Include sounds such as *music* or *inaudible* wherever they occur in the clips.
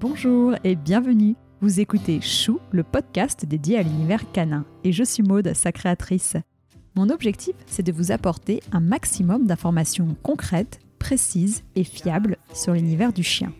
Bonjour et bienvenue. Vous écoutez Chou, le podcast dédié à l'univers canin, et je suis Maude, sa créatrice. Mon objectif, c'est de vous apporter un maximum d'informations concrètes, précises et fiables sur l'univers du chien.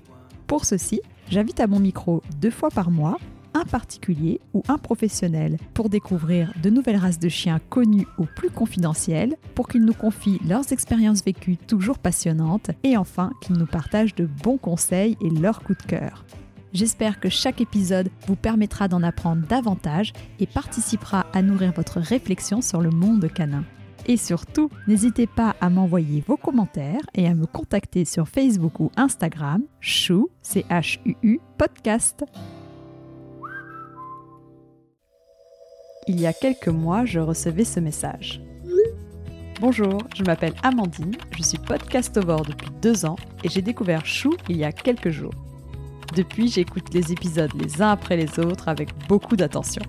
Pour ceci, j'invite à mon micro deux fois par mois un particulier ou un professionnel pour découvrir de nouvelles races de chiens connues ou plus confidentielles, pour qu'ils nous confient leurs expériences vécues toujours passionnantes et enfin qu'ils nous partagent de bons conseils et leurs coups de cœur. J'espère que chaque épisode vous permettra d'en apprendre davantage et participera à nourrir votre réflexion sur le monde canin. Et surtout, n'hésitez pas à m'envoyer vos commentaires et à me contacter sur Facebook ou Instagram, chou, C-H-U-U, podcast. Il y a quelques mois, je recevais ce message. Bonjour, je m'appelle Amandine, je suis podcastover depuis deux ans et j'ai découvert Chou il y a quelques jours. Depuis, j'écoute les épisodes les uns après les autres avec beaucoup d'attention.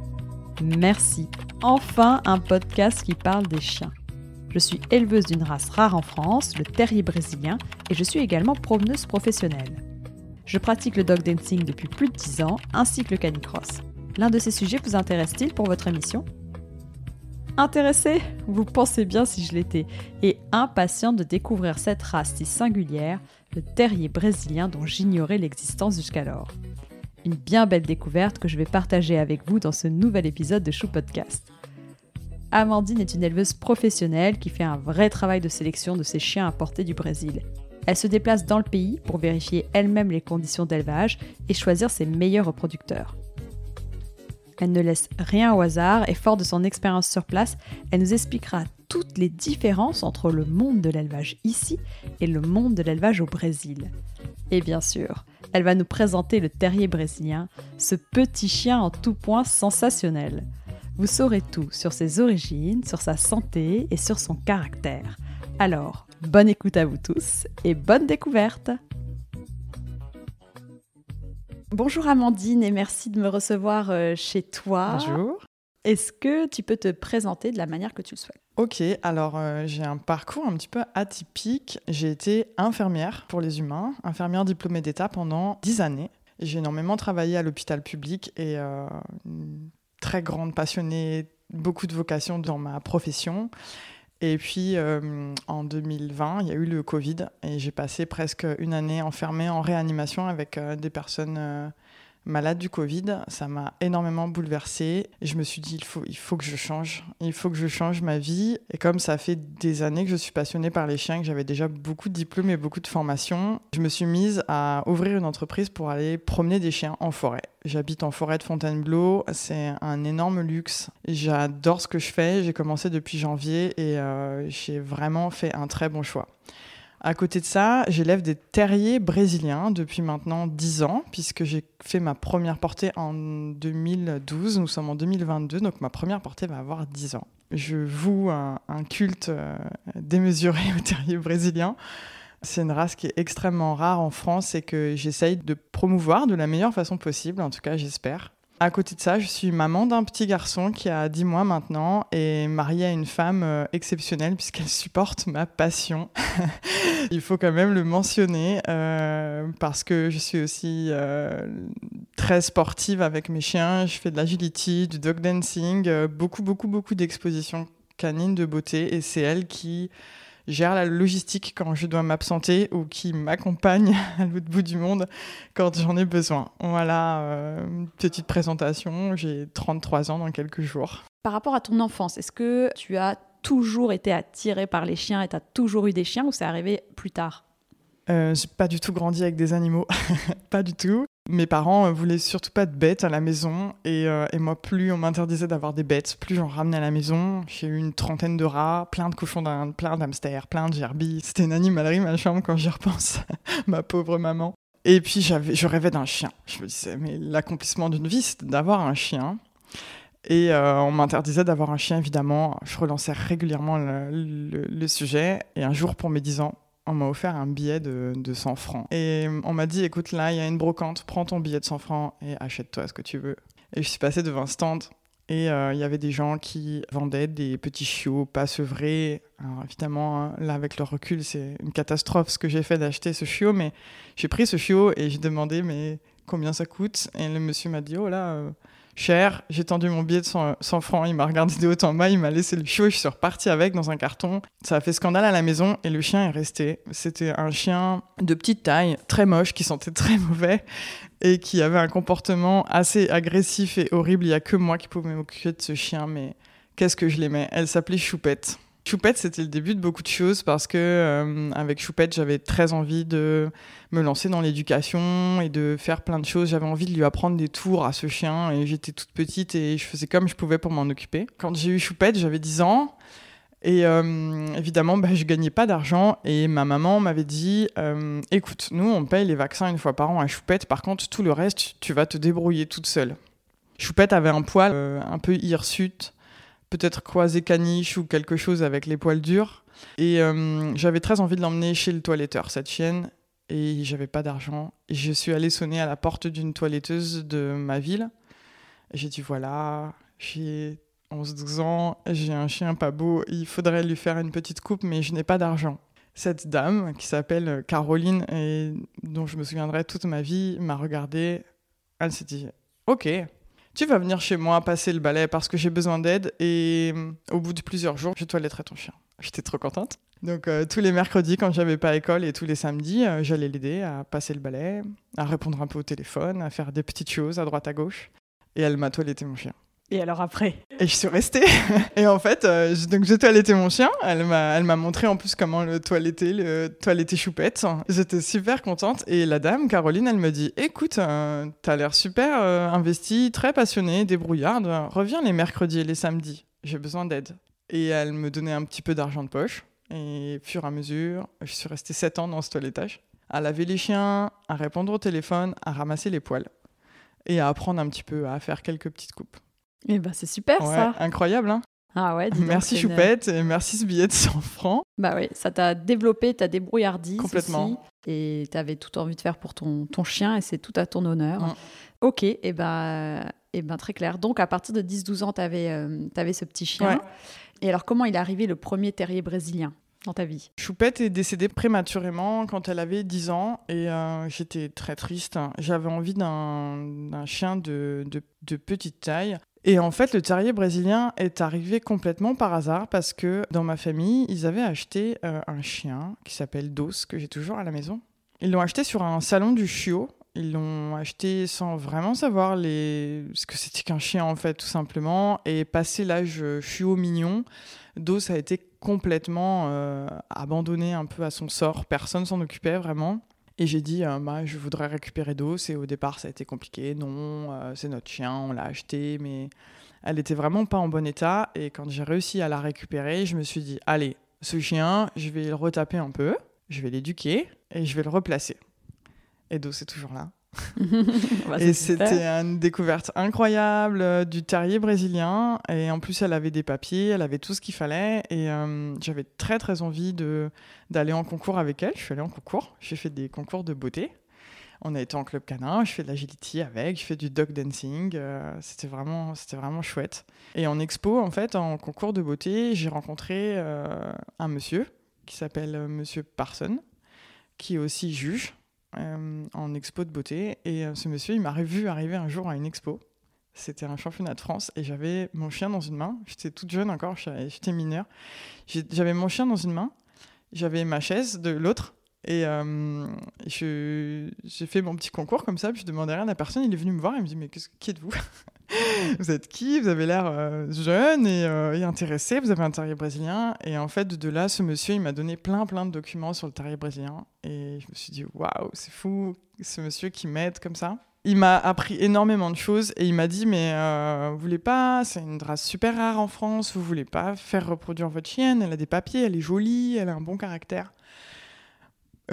Merci. Enfin, un podcast qui parle des chiens. Je suis éleveuse d'une race rare en France, le terrier brésilien, et je suis également promeneuse professionnelle. Je pratique le dog dancing depuis plus de 10 ans, ainsi que le canicross. L'un de ces sujets vous intéresse-t-il pour votre émission? Intéressé? Vous pensez bien si je l'étais, et impatient de découvrir cette race si singulière, le terrier brésilien dont j'ignorais l'existence jusqu'alors. Une bien belle découverte que je vais partager avec vous dans ce nouvel épisode de Chou Podcast. Amandine est une éleveuse professionnelle qui fait un vrai travail de sélection de ses chiens importés du Brésil. Elle se déplace dans le pays pour vérifier elle-même les conditions d'élevage et choisir ses meilleurs reproducteurs. Elle ne laisse rien au hasard et fort de son expérience sur place, elle nous expliquera toutes les différences entre le monde de l'élevage ici et le monde de l'élevage au Brésil. Et bien sûr, elle va nous présenter le terrier brésilien, ce petit chien en tout point sensationnel. Vous saurez tout sur ses origines, sur sa santé et sur son caractère. Alors, bonne écoute à vous tous et bonne découverte Bonjour Amandine et merci de me recevoir euh, chez toi. Bonjour. Est-ce que tu peux te présenter de la manière que tu le souhaites? Ok, alors euh, j'ai un parcours un petit peu atypique. J'ai été infirmière pour les humains, infirmière diplômée d'État pendant 10 années. J'ai énormément travaillé à l'hôpital public et euh, une très grande passionnée, beaucoup de vocation dans ma profession. Et puis euh, en 2020, il y a eu le Covid et j'ai passé presque une année enfermée en réanimation avec euh, des personnes malades du Covid. Ça m'a énormément bouleversée. Et je me suis dit, il faut, il faut que je change. Il faut que je change ma vie. Et comme ça fait des années que je suis passionnée par les chiens, que j'avais déjà beaucoup de diplômes et beaucoup de formations, je me suis mise à ouvrir une entreprise pour aller promener des chiens en forêt. J'habite en forêt de Fontainebleau, c'est un énorme luxe. J'adore ce que je fais, j'ai commencé depuis janvier et euh, j'ai vraiment fait un très bon choix. À côté de ça, j'élève des terriers brésiliens depuis maintenant 10 ans, puisque j'ai fait ma première portée en 2012. Nous sommes en 2022, donc ma première portée va avoir 10 ans. Je voue un, culte euh, démesuré *laughs* aux terriers brésiliens. C'est une race qui est extrêmement rare en France et que j'essaye de promouvoir de la meilleure façon possible, en tout cas j'espère. À côté de ça, je suis maman d'un petit garçon qui a 10 mois maintenant et mariée à une femme euh, exceptionnelle puisqu'elle supporte ma passion. *laughs* Il faut quand même le mentionner euh, parce que je suis aussi euh, très sportive avec mes chiens. Je fais de l'agility, du dog dancing, beaucoup, beaucoup, beaucoup d'expositions canines de beauté et c'est elle qui gère la logistique quand je dois m'absenter ou qui m'accompagne *laughs* à l'autre bout du monde quand j'en ai besoin. Voilà, euh, petite présentation, j'ai 33 ans dans quelques jours. Par rapport à ton enfance, est-ce que tu as toujours été attiré par les chiens et tu as toujours eu des chiens ou c'est arrivé plus tard? Euh, j'ai pas du tout grandi avec des animaux, *laughs* pas du tout. Mes parents euh, voulaient surtout pas de bêtes à la maison et, euh, et moi plus on m'interdisait d'avoir des bêtes, plus j'en ramenais à la maison. J'ai eu une trentaine de rats, plein de cochons d'Inde, plein d'hamsters, plein de gerbilles. C'était une animalerie ma chambre quand j'y repense, *laughs* ma pauvre maman. Et puis je rêvais d'un chien. Je me disais mais l'accomplissement d'une vie c'est d'avoir un chien. Et on m'interdisait d'avoir un chien évidemment. Je relançais régulièrement le, le sujet et un jour pour mes 10 ans on m'a offert un billet de, 100 francs. Et on m'a dit, écoute, là, il y a une brocante, prends ton billet de 100 francs et achète-toi ce que tu veux. Et je suis passée devant un stand et euh, il y avait des gens qui vendaient des petits chiots pas sevrés. Alors évidemment, hein, là, avec le recul, c'est une catastrophe ce que j'ai fait d'acheter ce chiot, mais j'ai pris ce chiot et j'ai demandé, mais combien ça coûte? Et le monsieur m'a dit, oh là, euh, cher. J'ai tendu mon billet de 100, 100 francs. Il m'a regardé de haut en bas, il m'a laissé le chiot. Je suis repartie avec dans un carton. Ça a fait scandale à la maison et le chien est resté. C'était un chien de petite taille, très moche, qui sentait très mauvais et qui avait un comportement assez agressif et horrible. Il n'y a que moi qui pouvais m'occuper de ce chien, mais qu'est-ce que je l'aimais? Elle s'appelait Choupette. Choupette, c'était le début de beaucoup de choses parce que euh, avec Choupette, j'avais très envie de me lancer dans l'éducation et de faire plein de choses. J'avais envie de lui apprendre des tours à ce chien et j'étais toute petite et je faisais comme je pouvais pour m'en occuper. Quand j'ai eu Choupette, j'avais 10 ans. Et euh, évidemment, bah, je gagnais pas d'argent et ma maman m'avait dit euh, écoute, nous on paye les vaccins une fois par an à Choupette, par contre tout le reste, tu vas te débrouiller toute seule. Choupette avait un poil un peu hirsute peut-être croiser caniche ou quelque chose avec les poils durs. Et euh, j'avais très envie de l'emmener chez le toiletteur, cette chienne, et j'avais pas d'argent. Et je suis allée sonner à la porte d'une toiletteuse de ma ville. J'ai dit voilà, j'ai 11-12 ans, j'ai un chien pas beau, il faudrait lui faire une petite coupe, mais je n'ai pas d'argent. Cette dame, qui s'appelle Caroline, et dont je me souviendrai toute ma vie, m'a regardée. Elle s'est dit Ok, tu vas venir chez moi passer le balai parce que j'ai besoin d'aide et euh, au bout de plusieurs jours, je toiletterai ton chien. *laughs* J'étais trop contente. Donc euh, tous les mercredis quand j'avais pas école et tous les samedis, euh, j'allais l'aider à passer le balai, à répondre un peu au téléphone, à faire des petites choses à droite à gauche. Et elle m'a toiletté mon chien. Et alors après? Et je suis restée. *laughs* et en fait, euh, donc j'ai toiletté mon chien. Elle m'a, elle m'a montré en plus comment le toiletter, le toiletter choupette. J'étais super contente. Et la dame, Caroline, elle me dit Écoute, euh, t'as l'air super euh, investi, très passionnée, débrouillarde. Reviens les mercredis et les samedis. J'ai besoin d'aide. Et elle me donnait un petit peu d'argent de poche. Et fur et à mesure, je suis restée 7 ans dans ce toilettage. À laver les chiens, à répondre au téléphone, à ramasser les poils. Et à apprendre un petit peu à faire quelques petites coupes. Eh ben, c'est super ça. Incroyable, hein ah ouais, merci Choupette et merci ce billet de 100 francs. Bah oui, ça t'a développé ta débrouillardise. Complètement. et tu avais tout envie de faire pour ton, ton chien et c'est tout à ton honneur. Ok, et eh ben, et ben très clair. Donc à partir de 10-12 ans, tu avais, euh, ce petit chien. Et alors comment il est arrivé le premier terrier brésilien dans ta vie? Choupette est décédée prématurément quand elle avait 10 ans et euh, j'étais très triste. J'avais envie d'un chien de, de, de, petite taille. Et en fait, le terrier brésilien est arrivé complètement par hasard parce que dans ma famille, ils avaient acheté euh, un chien qui s'appelle Dos, que j'ai toujours à la maison. Ils l'ont acheté sur un salon du chiot. Ils l'ont acheté sans vraiment savoir ce que c'était qu'un chien, en fait, tout simplement. Et passé l'âge chiot mignon, Dos a été complètement euh, abandonné un peu à son sort. Personne s'en occupait vraiment. Et j'ai dit, euh, bah, je voudrais récupérer Dos. Et au départ, ça a été compliqué. Non, euh, c'est notre chien, on l'a acheté, mais elle était vraiment pas en bon état. Et quand j'ai réussi à la récupérer, je me suis dit, allez, ce chien, je vais le retaper un peu, je vais l'éduquer et je vais le replacer. Et Dos est toujours là. Bah, et c'était une découverte incroyable euh, du terrier brésilien. Et en plus, elle avait des papiers, elle avait tout ce qu'il fallait. Et euh, j'avais très, très envie d'aller en concours avec elle. Je suis allée en concours. J'ai fait des concours de beauté. On a été en club canin. Je fais de l'agility avec. Je fais du dog dancing. Euh, c'était vraiment, c'était vraiment chouette. Et en expo, en fait, en concours de beauté, j'ai rencontré un monsieur qui s'appelle Monsieur Parson, qui est aussi juge euh, en expo de beauté. Et euh, ce monsieur, il m'a vu arriver un jour à une expo. C'était un championnat de France et j'avais mon chien dans une main. J'étais toute jeune encore, j'étais mineure. J'avais mon chien dans une main, j'avais ma chaise de l'autre. Et euh, j'ai fait mon petit concours comme ça, puis je demandais rien à personne. Il est venu me voir il me dit Mais qui êtes-vous? Vous êtes qui? Vous avez l'air euh, jeune euh, et, intéressé, vous avez un terrier brésilien. Et en fait, de là, ce monsieur, il m'a donné plein, plein de documents sur le terrier brésilien. Et je me suis dit Waouh, c'est fou, ce monsieur qui m'aide comme ça. Il m'a appris énormément de choses et il m'a dit Mais vous voulez pas, c'est une race super rare en France, vous voulez pas faire reproduire votre chienne? Elle a des papiers, elle est jolie, elle a un bon caractère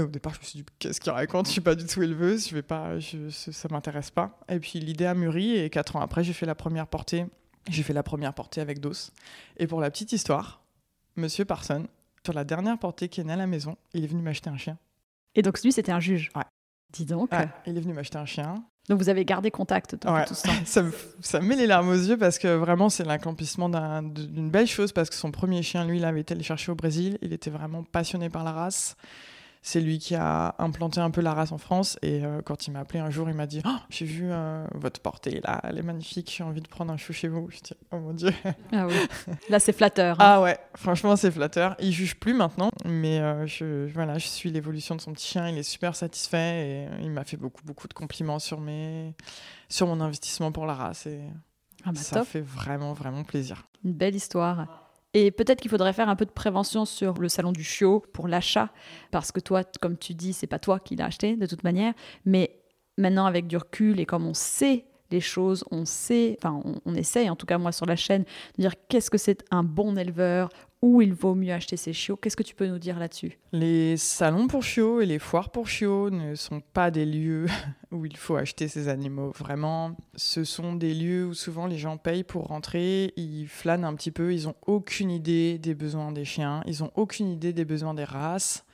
au départ, je me suis dit, qu'est-ce qu'il raconte? Je suis pas du tout éleveuse, je vais pas, je, ça m'intéresse pas. Et puis l'idée a mûri et quatre ans après, j'ai fait la première portée. J'ai fait la première portée avec Dos. Et pour la petite histoire, Monsieur Parson, sur la dernière portée qui est née à la maison, il est venu m'acheter un chien. Et donc lui, c'était un juge. Ouais. Dis donc. il est venu m'acheter un chien. Donc vous avez gardé contact ouais. tout ça. *laughs* ça, me, ça met les larmes aux yeux parce que vraiment c'est l'accomplissement d'une belle chose parce que son premier chien, lui, il avait été le chercher au Brésil. Il était vraiment passionné par la race. C'est lui qui a implanté un peu la race en France. Et euh, quand il m'a appelé un jour, il m'a dit oh, J'ai vu euh, votre portée là, elle est magnifique, j'ai envie de prendre un chou chez vous. Je dis Oh mon Dieu. Ah oui. Là, c'est flatteur. hein. Ah ouais, franchement, c'est flatteur. Il juge plus maintenant, mais euh, je, voilà, je suis l'évolution de son petit chien. Il est super satisfait et il m'a fait beaucoup, beaucoup de compliments sur, mes... sur mon investissement pour la race. Et Ah bah, ça top. fait vraiment, vraiment plaisir. Une belle histoire. Et peut-être qu'il faudrait faire un peu de prévention sur le salon du chiot pour l'achat, parce que toi, comme tu dis, c'est pas toi qui l'as acheté de toute manière, mais maintenant avec du recul et comme on sait les choses, on sait, enfin on, on essaye en tout cas moi sur la chaîne de dire qu'est-ce que c'est un bon éleveur, où il vaut mieux acheter ses chiots. Qu'est-ce que tu peux nous dire là-dessus? Les salons pour chiots et les foires pour chiots ne sont pas des lieux *laughs* où il faut acheter ces animaux. Vraiment, ce sont des lieux où souvent les gens payent pour rentrer, ils flânent un petit peu, ils n'ont aucune idée des besoins des chiens, ils n'ont aucune idée des besoins des races.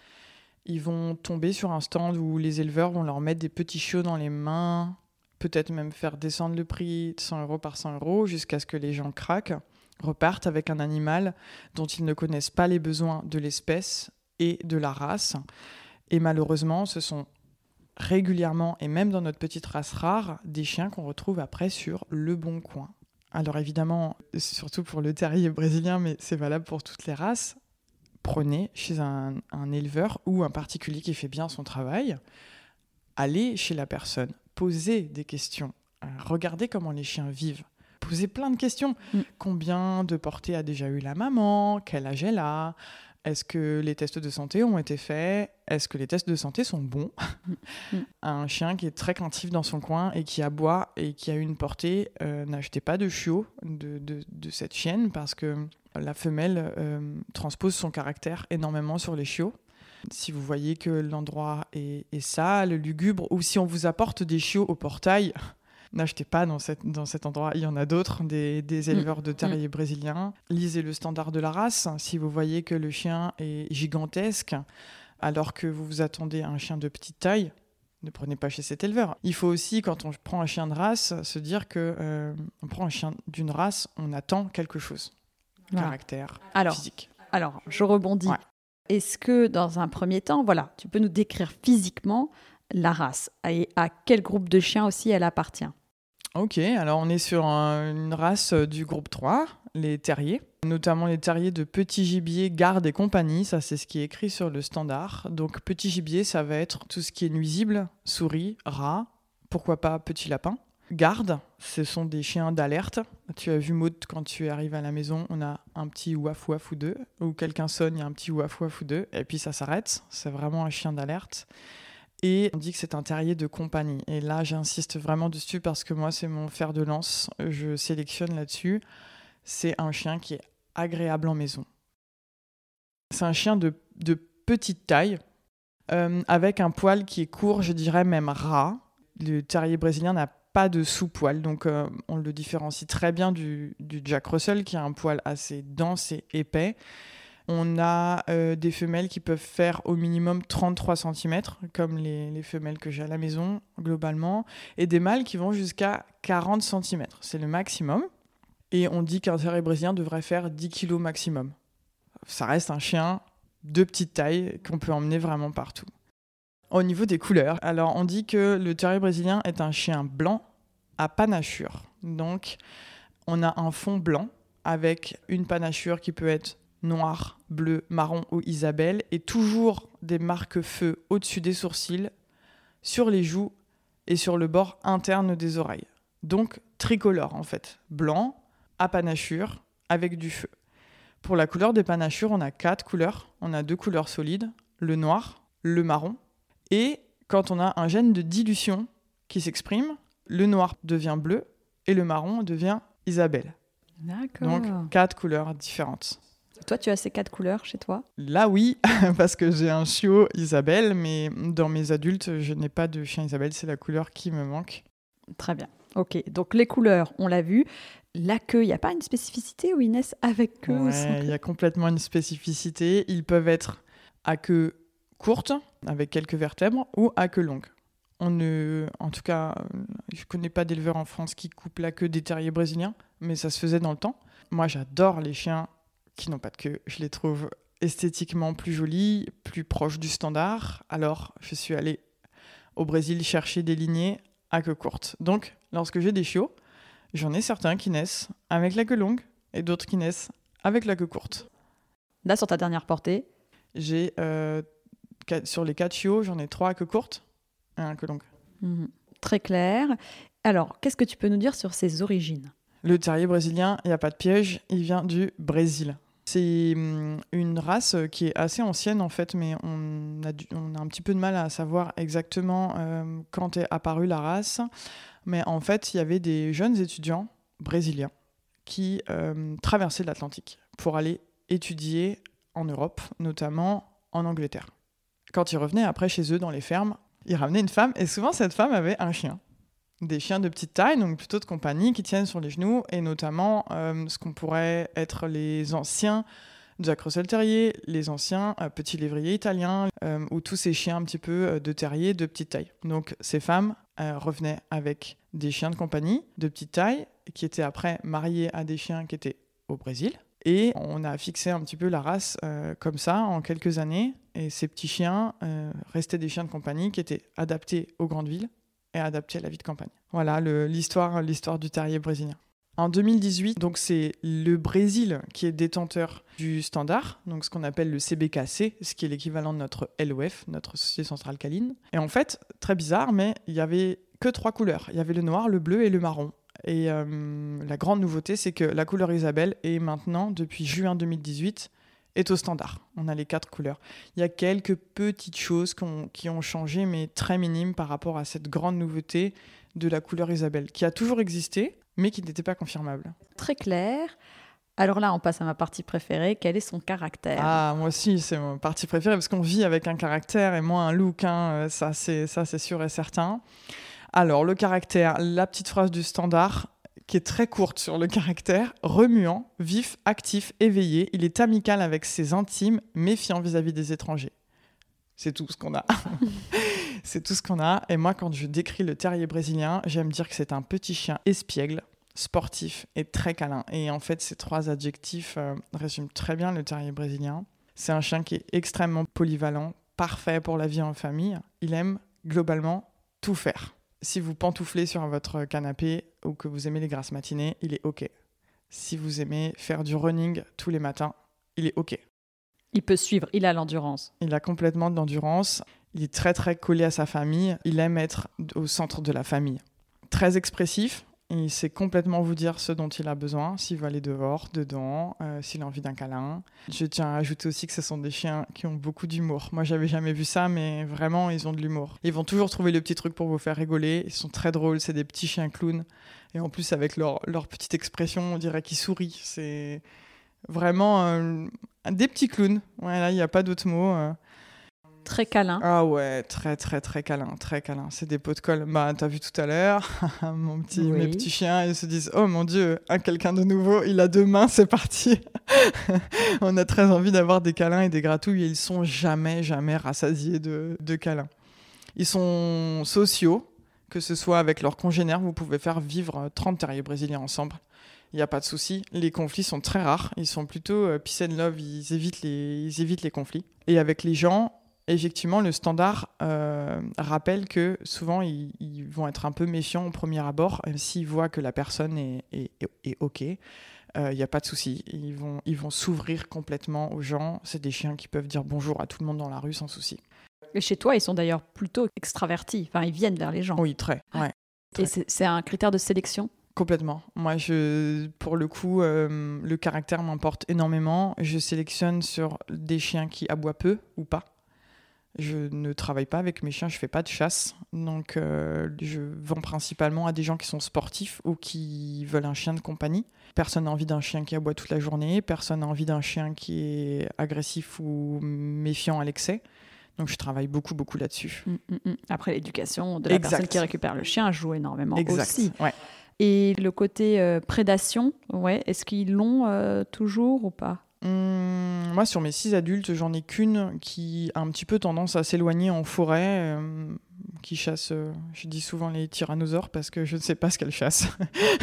Ils vont tomber sur un stand où les éleveurs vont leur mettre des petits chiots dans les mains, peut-être même faire descendre le prix de 100 euros par 100 euros jusqu'à ce que les gens craquent, repartent avec un animal dont ils ne connaissent pas les besoins de l'espèce et de la race. Et malheureusement, ce sont régulièrement, et même dans notre petite race rare, des chiens qu'on retrouve après sur le bon coin. Alors évidemment, surtout pour le terrier brésilien, mais c'est valable pour toutes les races, prenez chez un, un éleveur ou un particulier qui fait bien son travail, allez chez la personne, posez des questions, euh, regardez comment les chiens vivent. Posez plein de questions. Mm. Combien de portées a déjà eu la maman? Quel âge elle a? Est-ce que les tests de santé ont été faits? Est-ce que les tests de santé sont bons? Mm. *laughs* Un chien qui est très craintif dans son coin et qui aboie et qui a une portée, euh, n'achetez pas de chiot de, de- de cette chienne parce que la femelle euh, transpose son caractère énormément sur les chiots. Si vous voyez que l'endroit est, est sale, lugubre, ou si on vous apporte des chiots au portail, n'achetez pas dans, cette- dans cet endroit. Il y en a d'autres, des, des éleveurs de terriers brésiliens. Lisez le standard de la race. Si vous voyez que le chien est gigantesque, alors que vous vous attendez à un chien de petite taille, ne prenez pas chez cet éleveur. Il faut aussi, quand on prend un chien de race, se dire que euh, on prend un chien d'une race, on attend quelque chose. Caractère, Alors, physique. alors je rebondis. Ouais. Est-ce que dans un premier temps, voilà, tu peux nous décrire physiquement la race et à quel groupe de chiens aussi elle appartient? Ok, alors on est sur un- une race euh, du groupe 3, les terriers, notamment les terriers de petit gibier, garde et compagnie, ça c'est ce qui est écrit sur le standard. Donc petit gibier, ça va être tout ce qui est nuisible, souris, rats, pourquoi pas petit lapin. Garde, ce sont des chiens d'alerte. Tu as vu Maud quand tu arrives à la maison, on a un petit waf waf ou deux, ou quelqu'un sonne, il y a un petit waf waf ou deux, et puis ça s'arrête. C'est vraiment un chien d'alerte. Et on dit que c'est un terrier de compagnie. Et là, j'insiste vraiment dessus parce que moi, c'est mon fer de lance. Je sélectionne là-dessus. C'est un chien qui est agréable en maison. C'est un chien de, petite taille, euh, avec un poil qui est court, je dirais même ras. Le terrier brésilien n'a pas de sous-poil, donc euh, on le différencie très bien du Jack Russell, qui a un poil assez dense et épais. On a euh, des femelles qui peuvent faire au minimum 33 cm, comme les, les femelles que j'ai à la maison, globalement, et des mâles qui vont jusqu'à 40 cm. C'est le maximum. Et on dit qu'un terrier brésilien devrait faire 10 kg maximum. Ça reste un chien de petite taille qu'on peut emmener vraiment partout. Au niveau des couleurs, alors on dit que le terrier brésilien est un chien blanc à panachure. Donc on a un fond blanc avec une panachure qui peut être noir, bleu, marron ou Isabelle, et toujours des marques-feu au-dessus des sourcils, sur les joues et sur le bord interne des oreilles. Donc tricolore en fait, blanc, à panachure, avec du feu. Pour la couleur des panachures, on a quatre couleurs. On a deux couleurs solides, le noir, le marron, et quand on a un gène de dilution qui s'exprime, le noir devient bleu et le marron devient Isabelle. D'accord. Donc quatre couleurs différentes. Toi, tu as ces quatre couleurs chez toi Là, oui, *laughs* parce que j'ai un chiot Isabelle, mais dans mes adultes, je n'ai pas de chien Isabelle. C'est la couleur qui me manque. Très bien. Ok, donc les couleurs, on l'a vu. La queue, il n'y a pas une spécificité ou Inès avec queue Ouais, il y a complètement une spécificité. Ils peuvent être à queue courte, avec quelques vertèbres, ou à queue longue. On ne, en tout cas, euh, je ne connais pas d'éleveur en France qui coupe la queue des terriers brésiliens, mais ça se faisait dans le temps. Moi, j'adore les chiens qui n'ont pas de queue. Je les trouve esthétiquement plus joli, plus proche du standard. Alors, je suis allée au Brésil chercher des lignées à queue courte. Donc, lorsque j'ai des chiots, j'en ai certains qui naissent avec la queue longue et d'autres qui naissent avec la queue courte. Là, sur ta dernière portée J'ai euh, sur les quatre chiots, j'en ai trois à queue courte et un à queue longue. Mhm. Très clair. Alors, qu'est-ce que tu peux nous dire sur ses origines? Le terrier brésilien, il n'y a pas de piège, il vient du Brésil. C'est hum, une race qui est assez ancienne en fait, mais on a, on a un petit peu de mal à savoir exactement euh, quand est apparue la race. Mais en fait, il y avait des jeunes étudiants brésiliens qui euh, traversaient l'Atlantique pour aller étudier en Europe, notamment en Angleterre. Quand ils revenaient après chez eux dans les fermes, ils ramenaient une femme et souvent cette femme avait un chien des chiens de petite taille, donc plutôt de compagnie, qui tiennent sur les genoux, et notamment euh, ce qu'on pourrait être les anciens Jack Russell Terrier, les anciens euh, petits lévriers italiens, euh, ou tous ces chiens un petit peu de terrier de petite taille. Donc ces femmes revenaient avec des chiens de compagnie de petite taille, qui étaient après mariés à des chiens qui étaient au Brésil. Et on a fixé un petit peu la race comme ça en quelques années. Et ces petits chiens restaient des chiens de compagnie qui étaient adaptés aux grandes villes et adapté à la vie de campagne. Voilà l'histoire l'histoire du terrier brésilien. En 2018, donc c'est le Brésil qui est détenteur du standard, ce qu'on appelle le CBKC, ce qui est l'équivalent de notre LOF, notre Société Centrale Caline. Et en fait, très bizarre, mais il y avait que trois couleurs. Il y avait le noir, le bleu et le marron. Et euh, la grande nouveauté, c'est que la couleur Isabelle est maintenant, depuis juin 2018, est au standard. On a les quatre couleurs. Il y a quelques petites choses qui ont, changé, mais très minimes par rapport à cette grande nouveauté de la couleur Isabelle, qui a toujours existé, mais qui n'était pas confirmable. Très clair. Alors là, on passe à ma partie préférée. Quel est son caractère? Ah, moi aussi, c'est ma partie préférée parce qu'on vit avec un caractère et moi un look. Hein, ça, c'est ça, c'est sûr et certain. Alors, le caractère, la petite phrase du standard qui est très courte sur le caractère, remuant, vif, actif, éveillé. Il est amical avec ses intimes, méfiant vis-à-vis des étrangers. C'est tout ce qu'on a. *laughs* c'est tout ce qu'on a. Et moi, quand je décris le terrier brésilien, j'aime dire que c'est un petit chien espiègle, sportif et très câlin. Et en fait, ces trois adjectifs euh, résument très bien le terrier brésilien. C'est un chien qui est extrêmement polyvalent, parfait pour la vie en famille. Il aime globalement tout faire. Si vous pantouflez sur votre canapé ou que vous aimez les grasses matinées, il est OK. Si vous aimez faire du running tous les matins, il est OK. Il peut suivre, il a l'endurance. Il a complètement de l'endurance. Il est très très collé à sa famille. Il aime être au centre de la famille. Très expressif, il sait complètement vous dire ce dont il a besoin, s'il veut aller dehors, dedans, euh, s'il a envie d'un câlin. Je tiens à ajouter aussi que ce sont des chiens qui ont beaucoup d'humour. Moi, j'avais jamais vu ça, mais vraiment, ils ont de l'humour. Ils vont toujours trouver le petit truc pour vous faire rigoler. Ils sont très drôles, c'est des petits chiens clowns. Et en plus, avec leur, petite expression, on dirait qu'ils sourient. C'est vraiment euh, des petits clowns. Il n'y a pas d'autre mot. Euh. Très câlin. Ah ouais, très très très câlin, très câlin. C'est des pots de colle. Bah, t'as vu tout à l'heure, *laughs* mon petit, mes petits chiens, ils se disent Oh mon Dieu, un quelqu'un de nouveau, il a deux mains, *laughs* c'est parti. *laughs* On a très envie d'avoir des câlins et des gratouilles et ils sont jamais, jamais rassasiés de, de câlins. Ils sont sociaux, que ce soit avec leurs congénères, vous pouvez faire vivre 30 terriers brésiliens ensemble. Il n'y a pas de souci. Les conflits sont très rares. Ils sont plutôt euh, peace and love. Ils évitent, les, ils évitent les conflits. Et avec les gens, effectivement, le standard euh, rappelle que souvent, ils, vont être un peu méfiants au premier abord, s'ils voient que la personne est, est, OK. Il euh, n'y a pas de souci. Ils vont, ils vont s'ouvrir complètement aux gens. C'est des chiens qui peuvent dire bonjour à tout le monde dans la rue sans souci. Et chez toi, ils sont d'ailleurs plutôt extravertis. Enfin, ils viennent vers les gens. Oui, très. Ouais, Et c'est un critère de sélection? Complètement. Moi, je, pour le coup, euh, le caractère m'importe énormément. Je sélectionne sur des chiens qui aboient peu ou pas. Je ne travaille pas avec mes chiens, je fais pas de chasse. Donc, euh, je vends principalement à des gens qui sont sportifs ou qui veulent un chien de compagnie. Personne n'a envie d'un chien qui aboie toute la journée. Personne n'a envie d'un chien qui est agressif ou méfiant à l'excès. Donc, je travaille beaucoup, beaucoup là-dessus. Mm, mm, mm. Après, l'éducation de la personne qui récupère le chien joue énormément exact. aussi. Ouais. Et le côté euh, prédation, ouais, est-ce qu'ils l'ont euh, toujours ou pas? Hum, moi, sur mes six adultes, j'en ai qu'une qui a un petit peu tendance à s'éloigner en forêt, euh, qui chasse, euh, je dis souvent les tyrannosaures parce que je ne sais pas ce qu'elle chasse.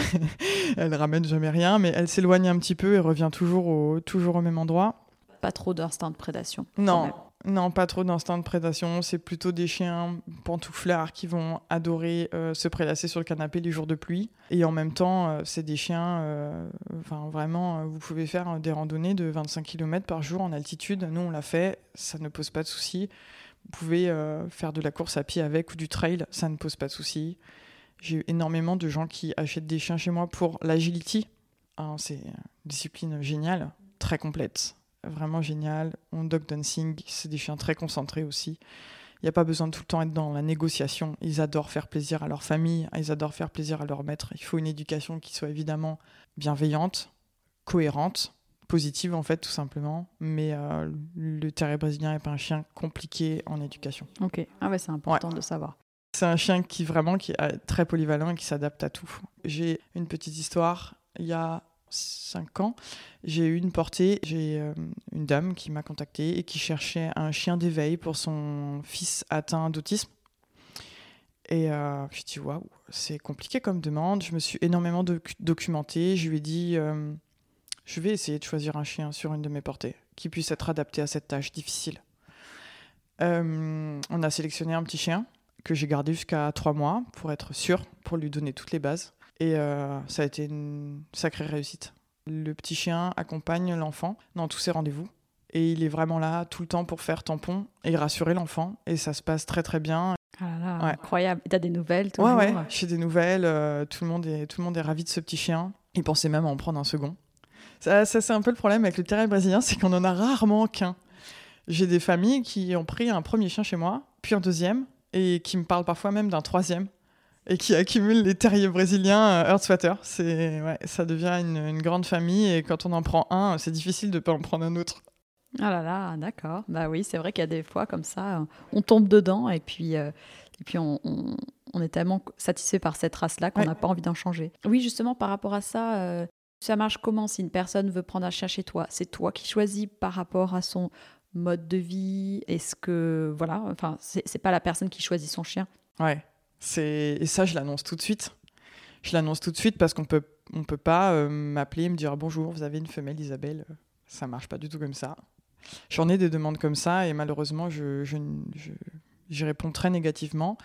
*laughs* elle ramène jamais rien, mais elle s'éloigne un petit peu et revient toujours au, toujours au même endroit. pas trop d'instinct de prédation. Non, non, pas trop d'instinct de prédation. C'est plutôt des chiens pantouflards qui vont adorer euh, se prélasser sur le canapé les jours de pluie. Et en même temps, euh, c'est des chiens, euh, enfin vraiment, vous pouvez faire des randonnées de 25 km par jour en altitude. Nous, on l'a fait, ça ne pose pas de souci. Vous pouvez faire de la course à pied avec ou du trail, ça ne pose pas de souci. J'ai eu énormément de gens qui achètent des chiens chez moi pour l'agility. Ah, c'est une discipline géniale, très complète vraiment génial. On dog dancing, c'est des chiens très concentrés aussi. Il n'y a pas besoin de tout le temps être dans la négociation. Ils adorent faire plaisir à leur famille, ils adorent faire plaisir à leur maître. Il faut une éducation qui soit évidemment bienveillante, cohérente, positive en fait tout simplement. Mais euh, le terrier brésilien n'est pas un chien compliqué en éducation. Ok, ah ouais, c'est important de savoir. C'est un chien qui vraiment qui est très polyvalent et qui s'adapte à tout. J'ai une petite histoire. Il y a 5 ans, j'ai eu une portée, j'ai euh, une dame qui m'a contacté et qui cherchait un chien d'éveil pour son fils atteint d'autisme. Et euh, je dit, waouh, c'est compliqué comme demande. Je me suis énormément documentée. Je lui ai dit, euh, je vais essayer de choisir un chien sur une de mes portées qui puisse être adapté à cette tâche difficile. on a sélectionné un petit chien que j'ai gardé jusqu'à 3 mois pour être sûr, pour lui donner toutes les bases. Et euh, ça a été une sacrée réussite. Le petit chien accompagne l'enfant dans tous ses rendez-vous. Et il est vraiment là tout le temps pour faire tampon et rassurer l'enfant. Et ça se passe très très bien. Ah là Incroyable. Tu as des nouvelles toujours Ouais, ouais. J'ai des nouvelles. Euh, tout, le monde est, tout le monde est ravi de ce petit chien. Il pensait même à en prendre un second. Ça, ça c'est un peu le problème avec le terrier brésilien, c'est qu'on en a rarement qu'un. J'ai des familles qui ont pris un premier chien chez moi, puis un deuxième, et qui me parlent parfois même d'un troisième et qui accumule les terriers brésiliens euh, Earthswater. C'est, ouais, ça devient une, grande famille et quand on en prend un, c'est difficile de ne pas en prendre un autre. Ah là là, d'accord. Bah oui, c'est vrai qu'il y a des fois comme ça, euh, on tombe dedans et puis, euh, et puis on, on, est tellement satisfait par cette race-là qu'on n'a pas envie d'en changer. Oui, justement, par rapport à ça, ça marche comment si une personne veut prendre un chien chez toi? C'est toi qui choisis par rapport à son mode de vie? Est-ce que, voilà, enfin, c'est pas la personne qui choisit son chien? Ouais. Et ça, je l'annonce tout de suite. Je l'annonce tout de suite parce qu'on peut, on peut pas euh, m'appeler et me dire bonjour, vous avez une femelle Isabelle. Ça marche pas du tout comme ça. J'en ai des demandes comme ça et malheureusement, je, je, j'y réponds très négativement.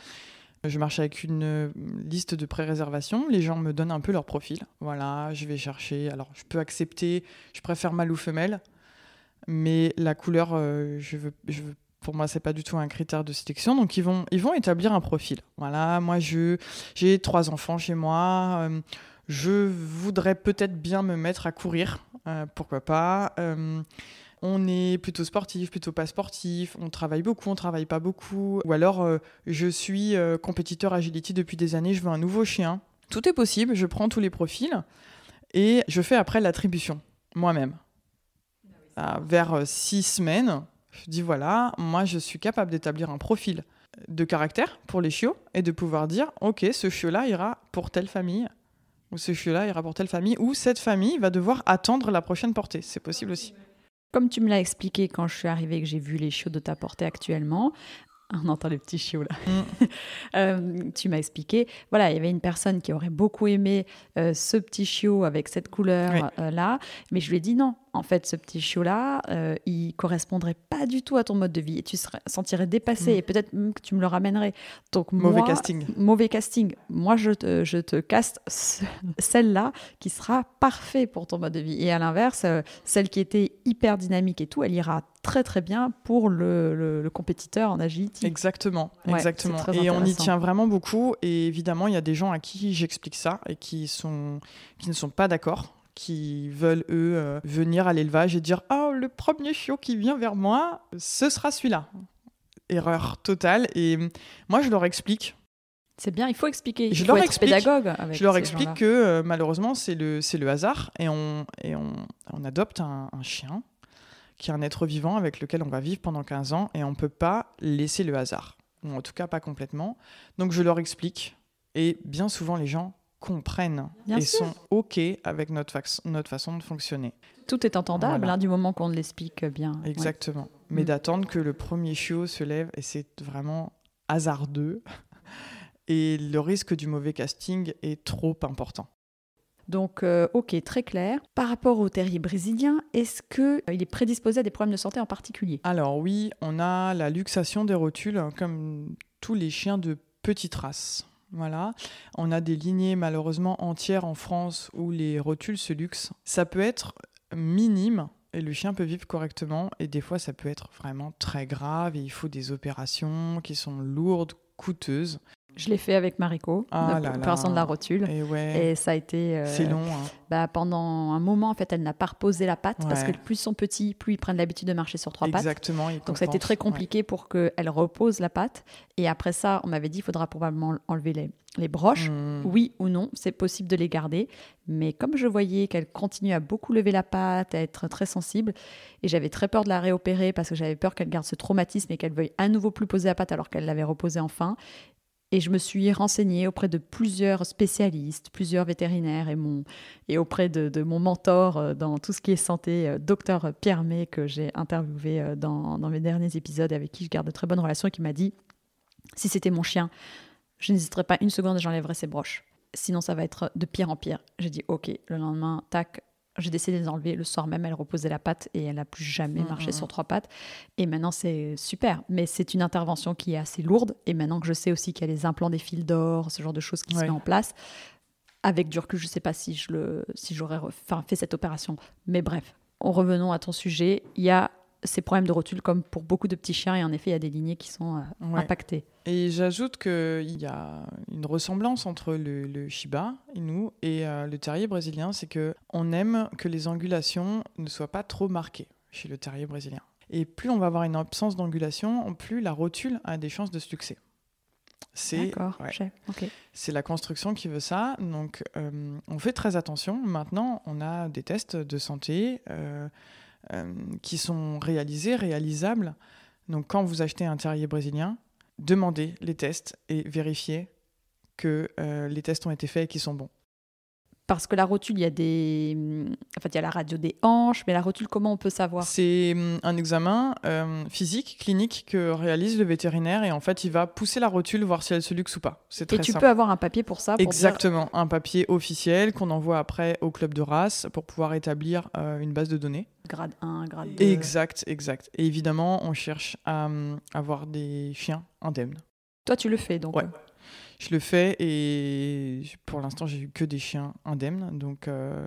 Je marche avec une liste de pré-réservation. Les gens me donnent un peu leur profil. Voilà, je vais chercher. Alors, je peux accepter, je préfère mâle ou femelle, mais la couleur, euh, je veux, je veux pour moi, c'est pas du tout un critère de sélection. Donc, ils vont, ils vont établir un profil. Voilà, moi, je, j'ai trois enfants chez moi. Euh, je voudrais peut-être bien me mettre à courir. Euh, pourquoi pas euh, on est plutôt sportif, plutôt pas sportif, on travaille beaucoup, on travaille pas beaucoup. Ou alors, je suis compétiteur agility depuis des années, je veux un nouveau chien. Tout est possible, je prends tous les profils et je fais après l'attribution moi-même. Ah vers six semaines, je dis voilà, moi je suis capable d'établir un profil de caractère pour les chiots et de pouvoir dire ok, ce chiot-là ira pour telle famille, ou ce chiot-là ira pour telle famille, ou cette famille va devoir attendre la prochaine portée. C'est possible aussi. Comme tu me l'as expliqué quand je suis arrivée que j'ai vu les chiots de ta portée actuellement, *laughs* on entend les petits chiots là. Mm. *laughs* Euh, tu m'as expliqué, voilà, il y avait une personne qui aurait beaucoup aimé euh, ce petit chiot avec cette couleur euh, là, mais je lui ai dit non, en fait, ce petit chiot-là, euh, il correspondrait pas du tout à ton mode de vie et tu serais, sentirais dépassé mm. et peut-être même que tu me le ramènerais. Donc, mauvais casting. Mauvais casting. Moi, je te, je te caste *laughs* celle-là qui sera parfait pour ton mode de vie. Et à l'inverse, euh, celle qui était hyper dynamique et tout, elle ira très très bien pour le, le, compétiteur en agility. Exactement, exactement. Et on y tient vraiment beaucoup. Et évidemment, il y a des gens à qui j'explique ça et qui, sont, qui ne sont pas d'accord qui veulent, eux, euh, venir à l'élevage et dire Oh, le premier chiot qui vient vers moi, ce sera celui-là. Erreur totale. Et moi, je leur explique. C'est bien, il faut expliquer. Je leur explique, pédagogue. je leur explique que euh, malheureusement, c'est le, le hasard et on, et on, on adopte un, un, chien qui est un être vivant avec lequel on va vivre pendant 15 ans et on ne peut pas laisser le hasard. Ou en tout cas, pas complètement. Donc, je leur explique. Et bien souvent, les gens comprennent et sont OK avec notre, notre façon de fonctionner. Tout est entendable hein, du moment qu'on l'explique bien. Exactement. Mais mm. d'attendre que le premier chiot se lève, et c'est vraiment hasardeux, *laughs* et le risque du mauvais casting est trop important. Donc, euh, ok, très clair. Par rapport au terrier brésilien, est-ce qu'il est prédisposé à des problèmes de santé en particulier? Alors oui, on a la luxation des rotules, comme tous les chiens de petite race. Voilà. On a des lignées malheureusement entières en France où les rotules se luxent. Ça peut être minime et le chien peut vivre correctement et des fois ça peut être vraiment très grave et il faut des opérations qui sont lourdes, coûteuses. Je l'ai fait avec Mariko, Ah l'opération de la rotule. Et ouais, Et ça a été. euh, c'est long. hein. bah, pendant un moment, en fait, elle n'a pas reposé la patte parce Ouais. que plus ils sont petits, plus ils prennent l'habitude de marcher sur trois pattes. Exactement. il Donc ça a été très ouais. compliqué pour qu'elle repose la patte. Et après ça, on m'avait dit qu'il faudra probablement enlever les, les broches. Mm. Oui ou non, c'est possible de les garder. Mais comme je voyais qu'elle continue à beaucoup lever la patte, à être très sensible, et j'avais très peur de la réopérer parce que j'avais peur qu'elle garde ce traumatisme et qu'elle veuille à nouveau plus poser la patte alors qu'elle l'avait reposée enfin. Et je me suis renseignée auprès de plusieurs spécialistes, plusieurs vétérinaires et, mon, et auprès de, mon mentor euh, dans tout ce qui est santé, euh, docteur Pierre May, que j'ai interviewé euh, dans, dans mes derniers épisodes, avec qui je garde de très bonnes relations, et qui m'a dit si c'était mon chien, je n'hésiterais pas une seconde et j'enlèverais ses broches. Sinon, ça va être de pire en pire. J'ai dit ok. Le lendemain, tac, j'ai décidé de les enlever. Le soir même, elle reposait la patte et elle n'a plus jamais Mhm. marché sur trois pattes. Et maintenant, c'est super. Mais c'est une intervention qui est assez lourde. Et maintenant que je sais aussi qu'il y a les implants des fils d'or, ce genre de choses qui se Ouais. met en place, avec du recul, je ne sais pas si je le, si j'aurais fait cette opération. Mais bref, en revenons à ton sujet. Il y a ces problèmes de rotule comme pour beaucoup de petits chiens. Et en effet, il y a des lignées qui sont euh, Ouais. impactées. Et j'ajoute qu'il y a une ressemblance entre le, le Shiba Inu et euh, le terrier brésilien, c'est que on aime que les angulations ne soient pas trop marquées chez le terrier brésilien. Et plus on va avoir une absence d'angulation, plus la rotule a des chances de se luxer. C'est ouais. la construction qui veut ça. Donc, euh, on fait très attention. Maintenant, on a des tests de santé euh, qui sont réalisés, réalisables. Donc, quand vous achetez un terrier brésilien, demandez les tests et vérifiez que euh, les tests ont été faits et qu'ils sont bons. Parce que la rotule, il y a des. En fait, il y a la radio des hanches, mais la rotule, comment on peut savoir? C'est hum, un examen euh, physique, clinique, que réalise le vétérinaire et en fait, il va pousser la rotule, voir si elle se luxe ou pas. C'est Et très tu simple. peux avoir un papier pour ça pour dire- Exactement, un papier officiel qu'on envoie après au club de race pour pouvoir établir euh, une base de données. grade 1, grade 2. Exact, exact. Et évidemment, on cherche à hum, avoir des chiens indemnes. Toi, tu le fais donc. Ouais. Je le fais et pour l'instant, j'ai eu que des chiens indemnes, donc euh,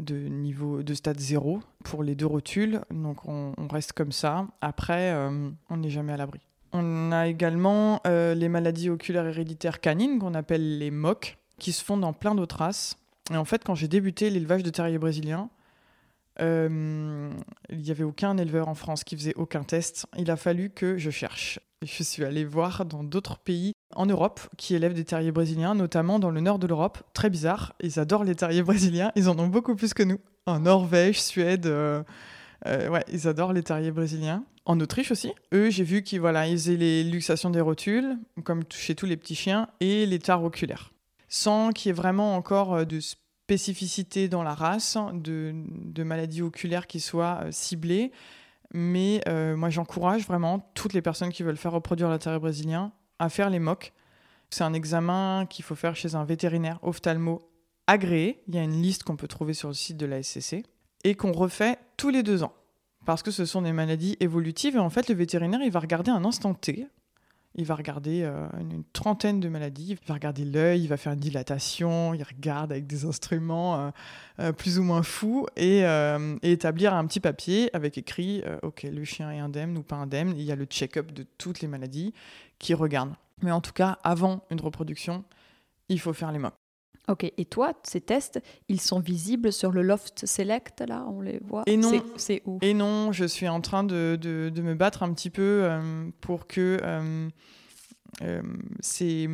de niveau de stade 0 pour les deux rotules. Donc on, reste comme ça. Après, euh, on n'est jamais à l'abri. On a également euh, les maladies oculaires héréditaires canines qu'on appelle les MOC, qui se font dans plein d'autres races. Et en fait, quand j'ai débuté l'élevage de terriers brésiliens, il n'y avait aucun éleveur en France qui faisait aucun test. Il a fallu que je cherche. Je suis allée voir dans d'autres pays en Europe qui élèvent des terriers brésiliens, notamment dans le nord de l'Europe. Très bizarre, ils adorent les terriers brésiliens, ils en ont beaucoup plus que nous. En Norvège, Suède, euh, euh, ouais, ils adorent les terriers brésiliens. En Autriche aussi. Eux, j'ai vu qu'ils voilà, faisaient les luxations des rotules, comme chez tous les petits chiens, et les tares oculaires. Sans qu'il y ait vraiment encore euh, de spécificité dans la race, de, de maladies oculaires qui soient ciblées. Mais euh, moi, j'encourage vraiment toutes les personnes qui veulent faire reproduire terrier brésilien à faire les MOC. C'est un examen qu'il faut faire chez un vétérinaire ophtalmo agréé. Il y a une liste qu'on peut trouver sur le site de la SCC et qu'on refait tous les deux ans parce que ce sont des maladies évolutives et en fait le vétérinaire il va regarder un instant T. Il va regarder euh, une, trentaine de maladies. Il va regarder l'œil, il va faire une dilatation, il regarde avec des instruments euh, euh, plus ou moins fous et, établir un petit papier avec écrit Ok, le chien est indemne ou pas indemne. Il y a le check-up de toutes les maladies qui regardent. Mais en tout cas, avant une reproduction, il faut faire les mocs. Ok, et toi, ces tests, ils sont visibles sur le Loft Select, là, on les voit? Et non. C'est- où? Et non, je suis en train de, de- de me battre un petit peu euh, pour que euh, euh, ces,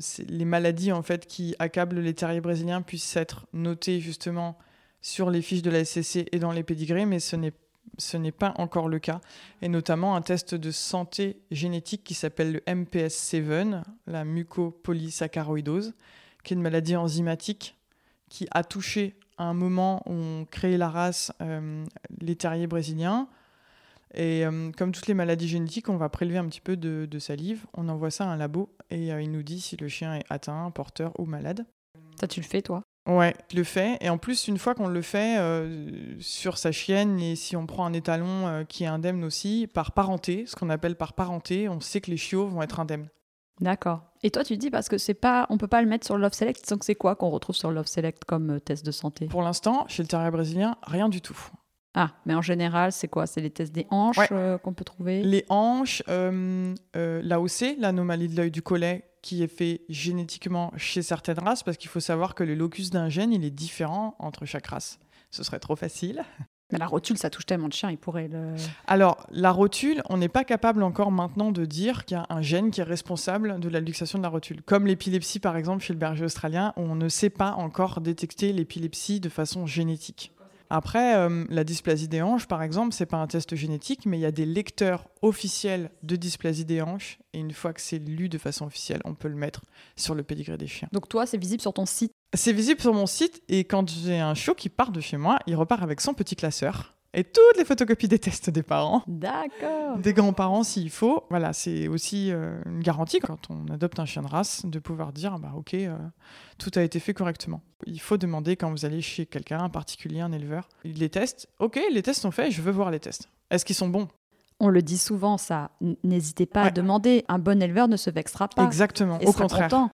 ces- les maladies en fait qui accablent les terriers brésiliens puissent être notées justement sur les fiches de la SCC et dans les pédigrés, mais ce n'est ce n'est pas encore le cas, et notamment un test de santé génétique qui s'appelle le MPS7, la mucopolysaccharoïdose, qui est une maladie enzymatique qui a touché à un moment où on crée la race euh, les terriers brésiliens. Et euh, comme toutes les maladies génétiques, on va prélever un petit peu de, de salive, on envoie ça à un labo et euh, il nous dit si le chien est atteint, porteur ou malade. Ça, tu le fais, toi? Ouais, je le fais. Et en plus, une fois qu'on le fait euh, sur sa chienne, et si on prend un étalon qui est indemne aussi, par parenté, ce qu'on appelle par parenté, on sait que les chiots vont être indemnes. D'accord. Et toi, tu dis parce que c'est pas, on peut pas le mettre sur Love Select. Donc c'est quoi qu'on retrouve sur Love Select comme euh, test de santé? Pour l'instant, chez le terrier brésilien, rien du tout. Ah, mais en général, c'est quoi? C'est les tests des hanches Ouais. euh, qu'on peut trouver? Les hanches, euh, euh, l'AOC, l'anomalie de l'œil du collet, qui est fait génétiquement chez certaines races, parce qu'il faut savoir que le locus d'un gène, il est différent entre chaque race. Ce serait trop facile. Mais la rotule, ça touche tellement de chiens, ils pourraient le. Alors, la rotule, on n'est pas capable encore maintenant de dire qu'il y a un gène qui est responsable de la luxation de la rotule. Comme l'épilepsie, par exemple, chez le berger australien, on ne sait pas encore détecter l'épilepsie de façon génétique. Après, euh, la dysplasie des hanches, par exemple, c'est pas un test génétique, mais il y a des lecteurs officiels de dysplasie des hanches, et une fois que c'est lu de façon officielle, on peut le mettre sur le pédigré des chiens. Donc toi, c'est visible sur ton site. C'est visible sur mon site, et quand j'ai un chiot qui part de chez moi, il repart avec son petit classeur et toutes les photocopies des tests des parents D'accord. des grands-parents s'il faut. Voilà, c'est aussi euh, une garantie quand on adopte un chien de race de pouvoir dire bah ok, euh, tout a été fait correctement. Il faut demander quand vous allez chez quelqu'un, un particulier, un éleveur, les tests. Ok, les tests sont faits, je veux voir les tests. Est-ce qu'ils sont bons? On le dit souvent, ça. N'hésitez pas à Ouais. demander. Un bon éleveur ne se vexera pas. Exactement. Et Au contraire. content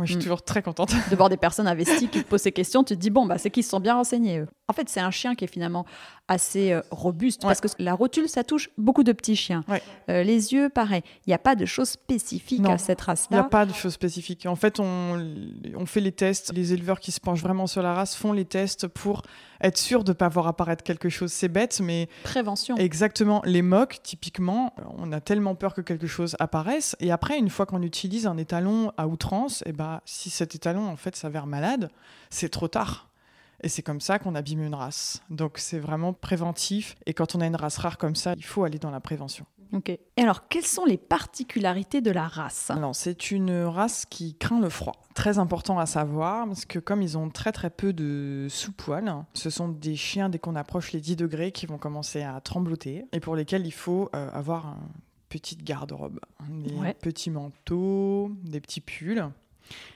Moi, je suis Mm. toujours très contente. de voir des personnes investies qui te posent ces questions. Tu te dis, bon, bah, c'est qu'ils se sont bien renseignés, eux. En fait, c'est un chien qui est finalement assez euh, robuste Ouais. parce que la rotule, ça touche beaucoup de petits chiens. Ouais. Euh, les yeux, pareil. Il n'y a pas de choses spécifiques à cette Il n'y a race-là. pas de choses spécifiques. En fait, on, on fait les tests. Les éleveurs qui se penchent vraiment sur la race font les tests pour être sûr de ne pas voir apparaître quelque chose. C'est bête, mais Prévention. Exactement. Les mocs, typiquement, on a tellement peur que quelque chose apparaisse. Et après, une fois qu'on utilise un étalon à outrance, et ben, si cet étalon, en fait, s'avère malade, c'est trop tard. Et c'est comme ça qu'on abîme une race. Donc, c'est vraiment préventif. Et quand on a une race rare comme ça, il faut aller dans la prévention. Ok. Et alors, quelles sont les particularités de la race? Alors, c'est une race qui craint le froid. Très important à savoir, parce que comme ils ont très très peu de sous-poils, ce sont des chiens, dès qu'on approche les 10 degrés, qui vont commencer à trembloter, et pour lesquels il faut euh, avoir une petite garde-robe. Des Ouais. petits manteaux, des petits pulls,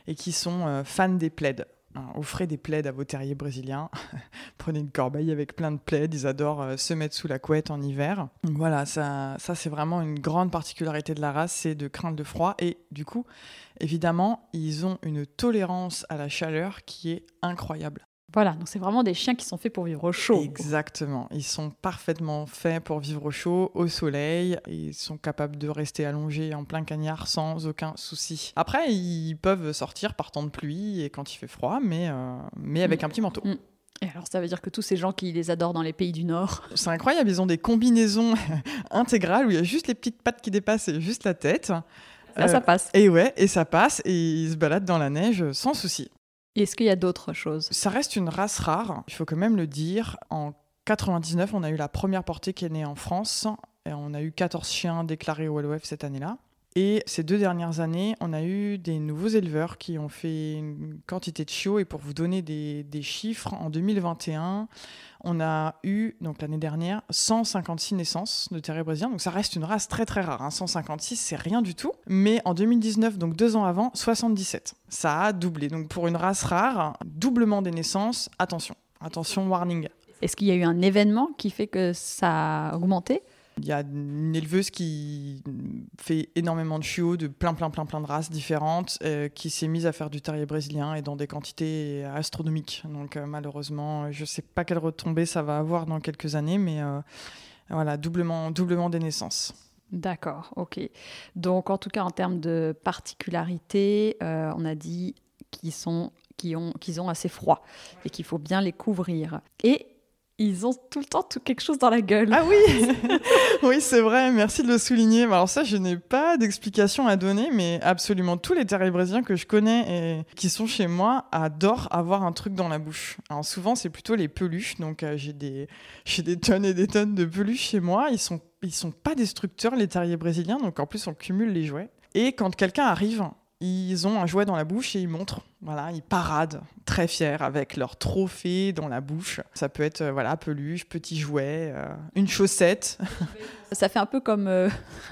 et qui sont euh, fans des plaids. Hein, offrez des plaids à vos terriers brésiliens. *laughs* Prenez une corbeille avec plein de plaids. Ils adorent euh, se mettre sous la couette en hiver. Voilà, ça, ça c'est vraiment une grande particularité de la race, c'est de craindre le froid. Et du coup, évidemment, ils ont une tolérance à la chaleur qui est incroyable. Voilà, donc c'est vraiment des chiens qui sont faits pour vivre au chaud. Exactement. Ils sont parfaitement faits pour vivre au chaud, au soleil. Et ils sont capables de rester allongés en plein cagnard sans aucun souci. Après, ils peuvent sortir par temps de pluie et quand il fait froid, mais, euh, mais avec un petit manteau. Mm. Et alors, ça veut dire que tous ces gens qui les adorent dans les pays du Nord, *laughs* C'est incroyable, ils ont des combinaisons *laughs* intégrales où il y a juste les petites pattes qui dépassent et juste la tête. là, Euh, ça passe. Et ouais, et ça passe et ils se baladent dans la neige sans souci. Est-ce qu'il y a d'autres choses? Ça reste une race rare, il faut quand même le dire. En 99, on a eu la première portée qui est née en France et on a eu 14 chiens déclarés au LOF cette année-là. Et ces deux dernières années, on a eu des nouveaux éleveurs qui ont fait une quantité de chiots. Et pour vous donner des, chiffres, en 2021, on a eu, donc l'année dernière, 156 naissances de terriers brésiliens. Donc ça reste une race très très rare. hein. 156, c'est rien du tout. Mais en 2019, donc deux ans avant, 77. Ça a doublé. Donc pour une race rare, doublement des naissances, attention. Attention, warning. Est-ce qu'il y a eu un événement qui fait que ça a augmenté? Il y a une éleveuse qui fait énormément de chiots de plein, plein, plein, plein de races différentes, euh, qui s'est mise à faire du terrier brésilien et dans des quantités astronomiques. Donc euh, malheureusement, je ne sais pas quelle retombée ça va avoir dans quelques années, mais euh, voilà, doublement, doublement des naissances. D'accord, ok. Donc, en tout cas, en termes de particularité, euh, on a dit qu'ils sont, qu'ils ont, qu'ils ont assez froid et qu'il faut bien les couvrir. Et ils ont tout le temps tout quelque chose dans la gueule. Ah oui, *laughs* oui c'est vrai, merci de le souligner. Alors ça, je n'ai pas d'explication à donner, mais absolument tous les terriers brésiliens que je connais et qui sont chez moi adorent avoir un truc dans la bouche. Alors souvent, c'est plutôt les peluches, donc euh, j'ai des, des tonnes et des tonnes de peluches chez moi. Ils sont, ils sont pas destructeurs, les terriers brésiliens, donc en plus, on cumule les jouets. Et quand quelqu'un arrive ils ont un jouet dans la bouche et ils montrent. Voilà, ils paradent très fiers avec leur trophée dans la bouche. Ça peut être euh, voilà peluche, petit jouet, euh, une chaussette. *laughs* Ça fait un peu comme euh,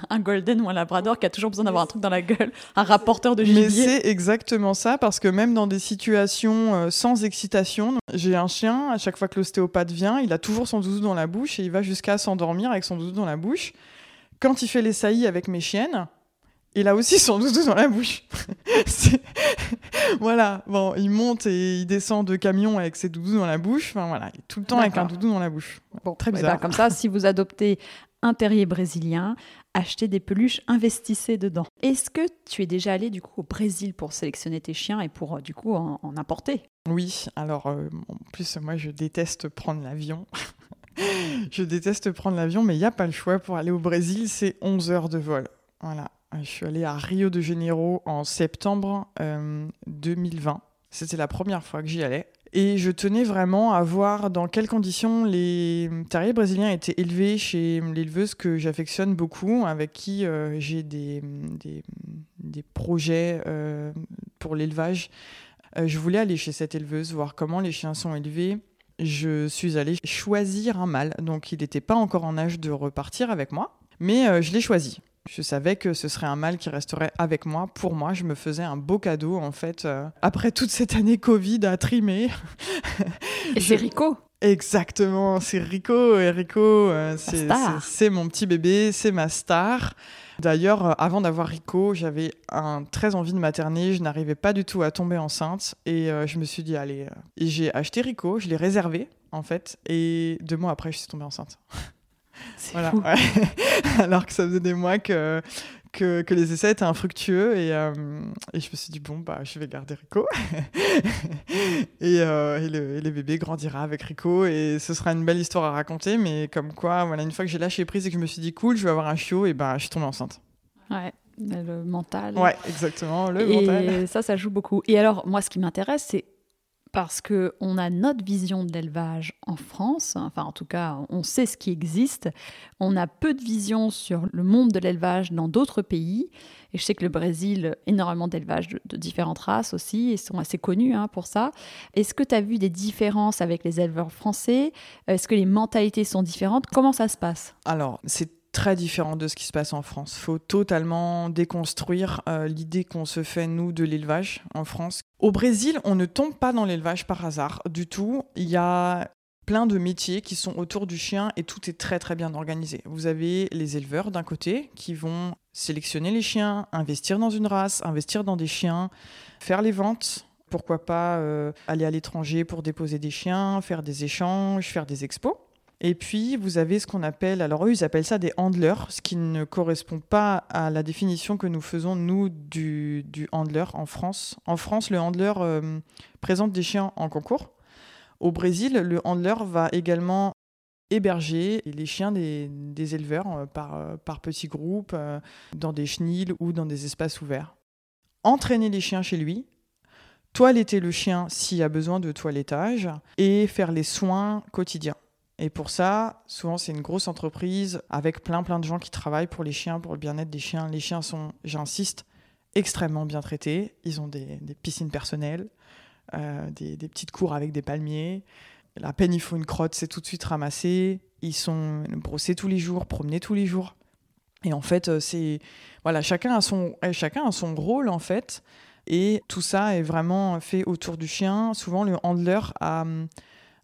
un golden ou un labrador qui a toujours besoin d'avoir un truc dans la gueule, un rapporteur de gibier. Mais c'est exactement ça parce que même dans des situations sans excitation, j'ai un chien. À chaque fois que l'ostéopathe vient, il a toujours son doudou dans la bouche et il va jusqu'à s'endormir avec son doudou dans la bouche. Quand il fait les saillies avec mes chiennes, il a aussi son doudou dans la bouche. *laughs* voilà, bon, il monte et il descend de camion avec ses doudous dans la bouche. Enfin voilà, il est tout le temps avec un doudou dans la bouche. Bon, très eh ben, bizarre. comme ça, si vous adoptez un terrier brésilien, achetez des peluches, investissez dedans. Est-ce que tu es déjà allé du coup au Brésil pour sélectionner tes chiens et pour euh, du coup en, apporter Oui, alors euh, en plus moi je déteste prendre l'avion. *laughs* je déteste prendre l'avion, mais il n'y a pas le choix pour aller au Brésil, c'est 11 heures de vol. Voilà, je suis allée à Rio de Janeiro en septembre 2020. Euh, C'était la première fois que j'y allais. Et je tenais vraiment à voir dans quelles conditions les terriers brésiliens étaient élevés chez l'éleveuse que j'affectionne beaucoup, avec qui euh, j'ai des, des, projets euh, pour l'élevage. je voulais aller chez cette éleveuse, voir comment les chiens sont élevés. Je suis allée choisir un mâle, donc il n'était pas encore en âge de repartir avec moi, mais je l'ai choisi. Je savais que ce serait un mâle qui resterait avec moi. Pour moi, je me faisais un beau cadeau, en fait, euh, après toute cette année Covid à trimer. Et c'est Rico Exactement, c'est Rico. Et Rico, euh, c'est mon petit bébé, c'est ma star. D'ailleurs, euh, avant d'avoir Rico, j'avais un, très envie de materner. Je n'arrivais pas du tout à tomber enceinte. Et je me suis dit, allez. j'ai acheté Rico, je l'ai réservé, en fait. Et deux mois après, je suis tombée enceinte. Voilà, *laughs* Alors que ça faisait des mois que, que, les essais étaient infructueux et, euh, et, je me suis dit bon bah je vais garder Rico. *laughs* Et, euh, et, le, et, bébé grandira avec Rico et ce sera une belle histoire à raconter mais comme quoi voilà une fois que j'ai lâché prise et que je me suis dit cool je vais avoir un chiot et bah je suis tombée enceinte. Ouais le mental. Ouais exactement le et mental. ça ça joue beaucoup. Et alors moi ce qui m'intéresse c'est parce qu'on a notre vision de l'élevage en France, enfin en tout cas on sait ce qui existe, on a peu de vision sur le monde de l'élevage dans d'autres pays, et je sais que le Brésil, énormément d'élevage de, différentes races aussi, et sont assez connus hein, pour ça. Est-ce que tu as vu des différences avec les éleveurs français? Est-ce que les mentalités sont différentes? Comment ça se passe? Alors, c'est très différent de ce qui se passe en France. Il faut totalement déconstruire euh, l'idée qu'on se fait, nous, de l'élevage en France. Au Brésil, on ne tombe pas dans l'élevage par hasard du tout. Il y a plein de métiers qui sont autour du chien et tout est très très bien organisé. Vous avez les éleveurs d'un côté qui vont sélectionner les chiens, investir dans une race, investir dans des chiens, faire les ventes, pourquoi pas euh, aller à l'étranger pour déposer des chiens, faire des échanges, faire des expos. Et puis, vous avez ce qu'on appelle, alors eux, ils appellent ça des handlers, ce qui ne correspond pas à la définition que nous faisons, nous, du, handler en France. En France, le handler euh, présente des chiens en concours. Au Brésil, le handler va également héberger les chiens des, éleveurs euh, par, euh, par petits groupes, dans des chenils ou dans des espaces ouverts. Entraîner les chiens chez lui, toiletter le chien s'il a besoin de toilettage et faire les soins quotidiens. Et pour ça, souvent, c'est une grosse entreprise avec plein, plein de gens qui travaillent pour les chiens, pour le bien-être des chiens. Les chiens sont, j'insiste, extrêmement bien traités. Ils ont des, piscines personnelles, euh, des, petites cours avec des palmiers. À peine il faut une crotte, c'est tout de suite ramassé. Ils sont brossés tous les jours, promenés tous les jours. Et en fait, euh, c'est voilà, chacun a son chacun a son rôle en fait. Et tout ça est vraiment fait autour du chien. Souvent, le handler a,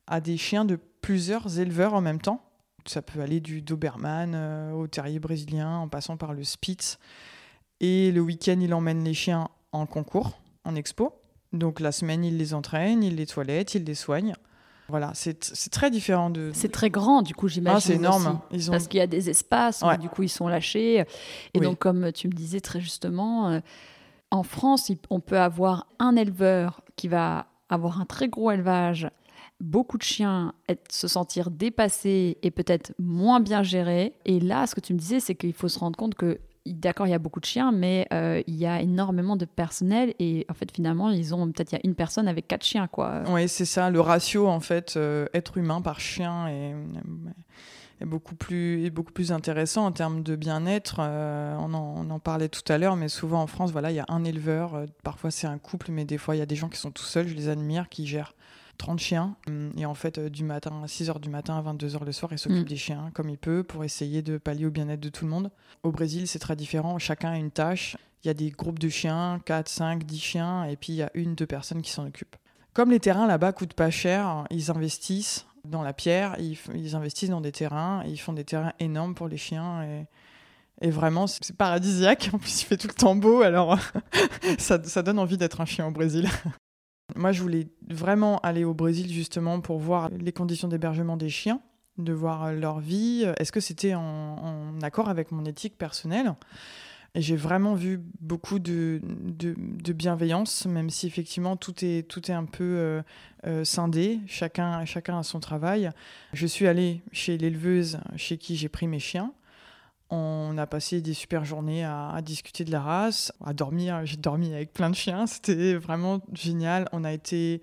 a des chiens de plusieurs éleveurs en même temps. Ça peut aller du Doberman euh, au terrier brésilien en passant par le Spitz. Et le week-end, il emmène les chiens en concours, en expo. Donc la semaine, il les entraîne, il les toilette, il les soigne. Voilà, c'est très différent de. C'est très grand, du coup, j'imagine. Ah, c'est énorme. Ils ont... Parce qu'il y a des espaces, du coup, ils sont lâchés. Et donc, comme tu me disais très justement, euh, en France, on peut avoir un éleveur qui va avoir un très gros élevage beaucoup de chiens se sentir dépassés et peut-être moins bien gérés. Et là, ce que tu me disais, c'est qu'il faut se rendre compte que d'accord, il y a beaucoup de chiens, mais euh, il y a énormément de personnel et en fait, finalement, ils ont peut-être il y a une personne avec quatre chiens, quoi. Oui, c'est ça, le ratio en fait, euh, être humain par chien est beaucoup plus, est beaucoup plus intéressant en termes de bien-être. Euh, on, en, on, parlait tout à l'heure, mais souvent en France, voilà, il y a un éleveur. Parfois, c'est un couple, mais des fois, il y a des gens qui sont tout seuls. Je les admire, qui gèrent 30 chiens. Et en fait, du matin à 6h du matin à 22h le soir, il s'occupe mm. des chiens comme il peut pour essayer de pallier au bien-être de tout le monde. Au Brésil, c'est très différent. Chacun a une tâche. Il y a des groupes de chiens, 4, 5, 10 chiens, et puis il y a une, deux personnes qui s'en occupent. Comme les terrains là-bas coûtent pas cher, ils investissent dans la pierre, ils, investissent dans des terrains, ils font des terrains énormes pour les chiens. Et, vraiment, c'est paradisiaque. En plus, il fait tout le temps beau, alors *laughs* ça, donne envie d'être un chien au Brésil. Moi, je voulais vraiment aller au Brésil justement pour voir les conditions d'hébergement des chiens, de voir leur vie. Est-ce que c'était en, accord avec mon éthique personnelle? Et j'ai vraiment vu beaucoup de, bienveillance, même si effectivement tout est, tout est un peu euh, euh, scindé, chacun, chacun a son travail. Je suis allée chez l'éleveuse chez qui j'ai pris mes chiens. On a passé des super journées à, discuter de la race, à dormir. J'ai dormi avec plein de chiens, *laughs* c'était vraiment génial. On a été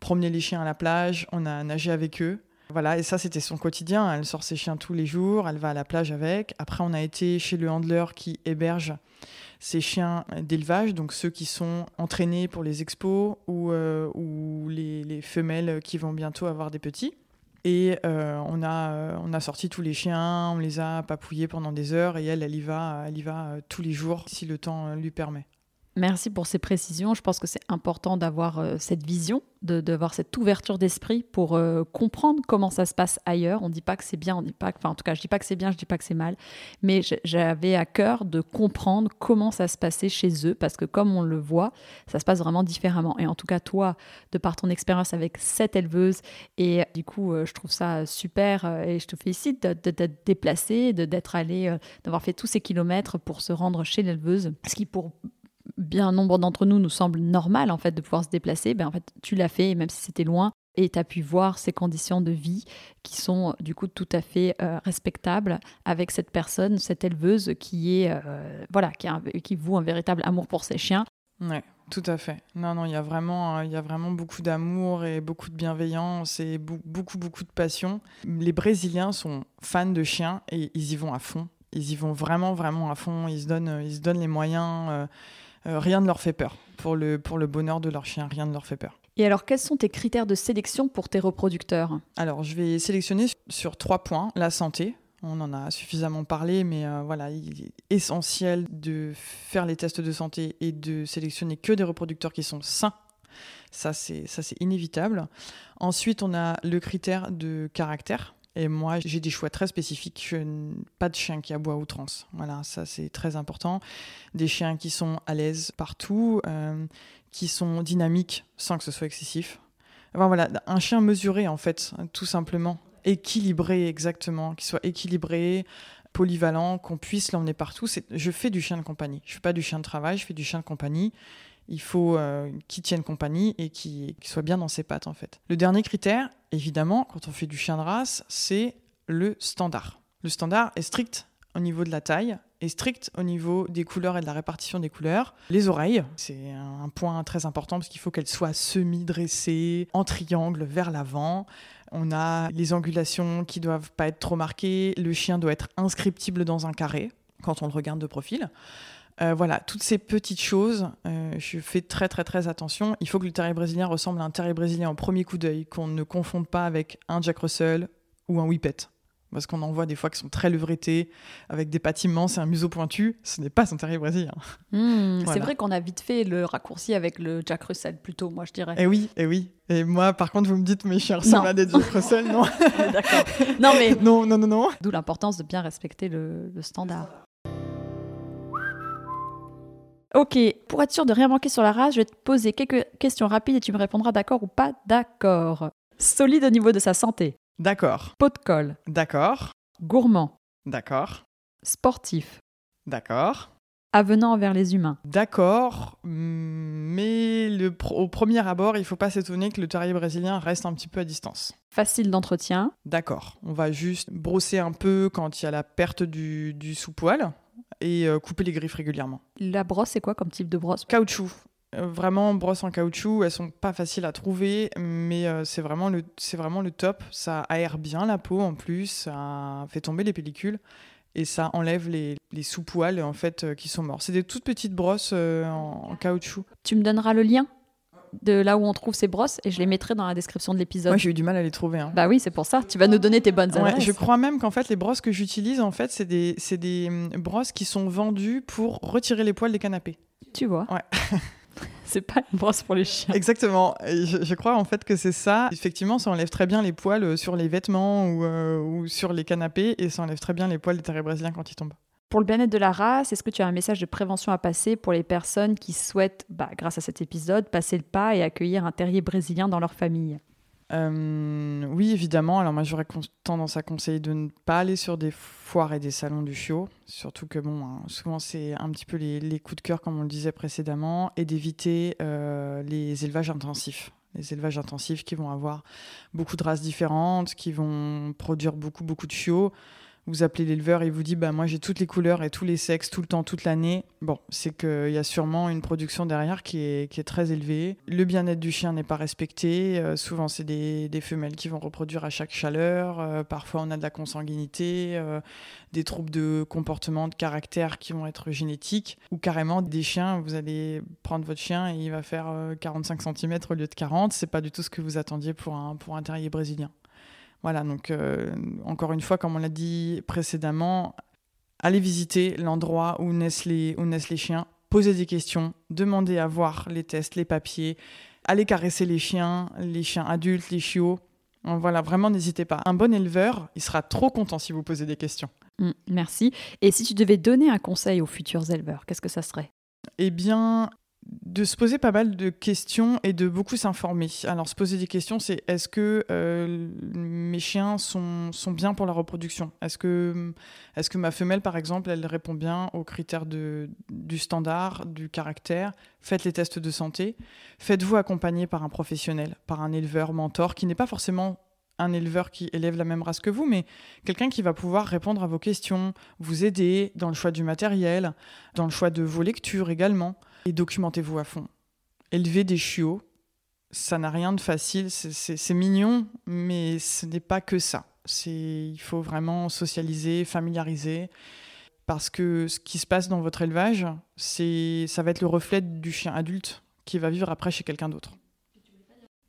promener les chiens à la plage, on a nagé avec eux. Voilà, et ça, c'était son quotidien. Elle sort ses chiens tous les jours, elle va à la plage avec. Après, on a été chez le handler qui héberge ces chiens d'élevage, donc ceux qui sont entraînés pour les expos ou, euh, ou les, femelles qui vont bientôt avoir des petits. Et euh, on, a, euh, on a sorti tous les chiens, on les a papouillés pendant des heures et elle, elle y va, elle y va tous les jours si le temps lui permet. Merci pour ces précisions. Je pense que c'est important d'avoir euh, cette vision, d'avoir cette ouverture d'esprit pour euh, comprendre comment ça se passe ailleurs. On ne dit pas que c'est bien, on dit pas, enfin en tout cas, je dis pas que c'est bien, je dis pas que c'est mal, mais j'avais à cœur de comprendre comment ça se passait chez eux parce que comme on le voit, ça se passe vraiment différemment. Et en tout cas, toi, de par ton expérience avec cette éleveuse, et du coup, euh, je trouve ça super et je te félicite d'être déplacé, d'être allé, d'avoir fait tous ces kilomètres pour se rendre chez l'éleveuse, ce qui pour bien nombre d'entre nous nous semble normal en fait de pouvoir se déplacer, ben en fait tu l'as fait même si c'était loin et tu as pu voir ces conditions de vie qui sont du coup tout à fait euh, respectables avec cette personne, cette éleveuse qui est euh, voilà qui, a qui voue un véritable amour pour ses chiens. Ouais, tout à fait. Non non, il y a vraiment il y a vraiment beaucoup d'amour et beaucoup de bienveillance et beaucoup beaucoup de passion. Les Brésiliens sont fans de chiens et ils y vont à fond. Ils y vont vraiment vraiment à fond, ils se donnent ils se donnent les moyens euh, rien ne leur fait peur. Pour le, pour le bonheur de leur chien, rien ne leur fait peur. Et alors, quels sont tes critères de sélection pour tes reproducteurs? Alors, je vais sélectionner sur trois points. La santé, on en a suffisamment parlé, mais euh, voilà, il est essentiel de faire les tests de santé et de sélectionner que des reproducteurs qui sont sains. Ça, c'est inévitable. Ensuite, on a le critère de caractère. Et moi, j'ai des choix très spécifiques. Je, pas de chien qui aboie outrance. Voilà, ça c'est très important. Des chiens qui sont à l'aise partout, euh, qui sont dynamiques sans que ce soit excessif. Voilà, un chien mesuré en fait, tout simplement. Équilibré exactement, qui soit équilibré, polyvalent, qu'on puisse l'emmener partout. Je fais du chien de compagnie. Je fais pas du chien de travail, je fais du chien de compagnie il faut euh, qu'il tienne compagnie et qu'il soit bien dans ses pattes en fait. Le dernier critère, évidemment, quand on fait du chien de race, c'est le standard. Le standard est strict au niveau de la taille, est strict au niveau des couleurs et de la répartition des couleurs. Les oreilles, c'est un point très important parce qu'il faut qu'elles soient semi-dressées, en triangle vers l'avant. On a les angulations qui doivent pas être trop marquées. Le chien doit être inscriptible dans un carré quand on le regarde de profil. Euh, voilà, toutes ces petites choses, euh, je fais très très très attention. Il faut que le terrier brésilien ressemble à un terrier brésilien au premier coup d'œil, qu'on ne confonde pas avec un Jack Russell ou un Whippet. Parce qu'on en voit des fois qui sont très levretés, avec des pattes immenses et un museau pointu. Ce n'est pas un terrier brésilien. Hmm, c'est vrai qu'on a vite fait le raccourci avec le Jack Russell, plutôt, moi je dirais. Et eh oui, et eh oui. Et moi, par contre, vous me dites, mes chiens ressemblent à des Jack Russell, non *laughs* D'accord. Non, mais. Non, non, non, non. D'où l'importance de bien respecter le standard. Ok, pour être sûr de rien manquer sur la race, je vais te poser quelques questions rapides et tu me répondras d'accord ou pas d'accord. Solide au niveau de sa santé. D'accord. Pot de colle. D'accord. Gourmand. D'accord. Sportif. D'accord. Avenant envers les humains. D'accord, mais le au premier abord, il ne faut pas s'étonner que le terrier brésilien reste un petit peu à distance. Facile d'entretien. D'accord, on va juste brosser un peu quand il y a la perte du, du sous-poil et euh, couper les griffes régulièrement. La brosse, c'est quoi comme type de brosse? Caoutchouc. Euh, vraiment, brosses en caoutchouc, elles sont pas faciles à trouver, mais euh, c'est vraiment, le, vraiment le top. Ça aère bien la peau en plus, ça fait tomber les pellicules et ça enlève les, les sous-poils en fait euh, qui sont morts. C'est des toutes petites brosses en, caoutchouc. Tu me donneras le lien? De là où on trouve ces brosses et je les mettrai dans la description de l'épisode. Moi, j'ai eu du mal à les trouver. Hein. Bah oui, c'est pour ça. Tu vas nous donner tes bonnes adresses. je crois même qu'en fait, les brosses que j'utilise, en fait, c'est des, des hum, brosses qui sont vendues pour retirer les poils des canapés. Tu vois Ouais. *laughs* c'est pas une brosse pour les chiens. Exactement. je, crois en fait que c'est ça. Effectivement, ça enlève très bien les poils euh, sur les vêtements ou, euh, ou sur les canapés et ça enlève très bien les poils des terriers brésiliens quand ils tombent. Pour le bien-être de la race, est-ce que tu as un message de prévention à passer pour les personnes qui souhaitent, bah, grâce à cet épisode, passer le pas et accueillir un terrier brésilien dans leur famille? Euh, oui, évidemment. Alors moi, j'aurais tendance à conseiller de ne pas aller sur des foires et des salons du chiot, surtout que bon, hein, souvent c'est un petit peu les, coups de cœur, comme on le disait précédemment, et d'éviter euh, les élevages intensifs. Les élevages intensifs qui vont avoir beaucoup de races différentes, qui vont produire beaucoup beaucoup de chiots vous appelez l'éleveur et il vous dit bah moi j'ai toutes les couleurs et tous les sexes tout le temps toute l'année. Bon c'est qu'il y a sûrement une production derrière qui est, très élevée. Le bien-être du chien n'est pas respecté. Euh, souvent c'est des, des, femelles qui vont reproduire à chaque chaleur. Euh, parfois on a de la consanguinité euh, des troubles de comportement de caractère qui vont être génétiques. Ou carrément des chiens vous allez prendre votre chien et il va faire 45 cm au lieu de 40 c'est pas du tout ce que vous attendiez pour un terrier brésilien voilà, donc euh, encore une fois, comme on l'a dit précédemment, allez visiter l'endroit où, naissent les, où naissent les chiens, posez des questions, demandez à voir les tests, les papiers, allez caresser les chiens, les chiens adultes, les chiots. Voilà, vraiment n'hésitez pas. Un bon éleveur, il sera trop content si vous posez des questions. Mm, merci. Et si tu devais donner un conseil aux futurs éleveurs, qu'est-ce que ça serait? Eh bien, de se poser pas mal de questions et de beaucoup s'informer. Alors, se poser des questions, c'est est-ce que euh, mes chiens sont, sont, bien pour la reproduction? Est-ce que, est que ma femelle, par exemple, elle répond bien aux critères de, du standard, du caractère? Faites les tests de santé. Faites-vous accompagner par un professionnel, par un éleveur mentor qui n'est pas forcément un éleveur qui élève la même race que vous, mais quelqu'un qui va pouvoir répondre à vos questions, vous aider dans le choix du matériel, dans le choix de vos lectures également et documentez-vous à fond. Élever des chiots, ça n'a rien de facile, c'est mignon, mais ce n'est pas que ça. Il faut vraiment socialiser, familiariser, parce que ce qui se passe dans votre élevage, ça va être le reflet du chien adulte qui va vivre après chez quelqu'un d'autre.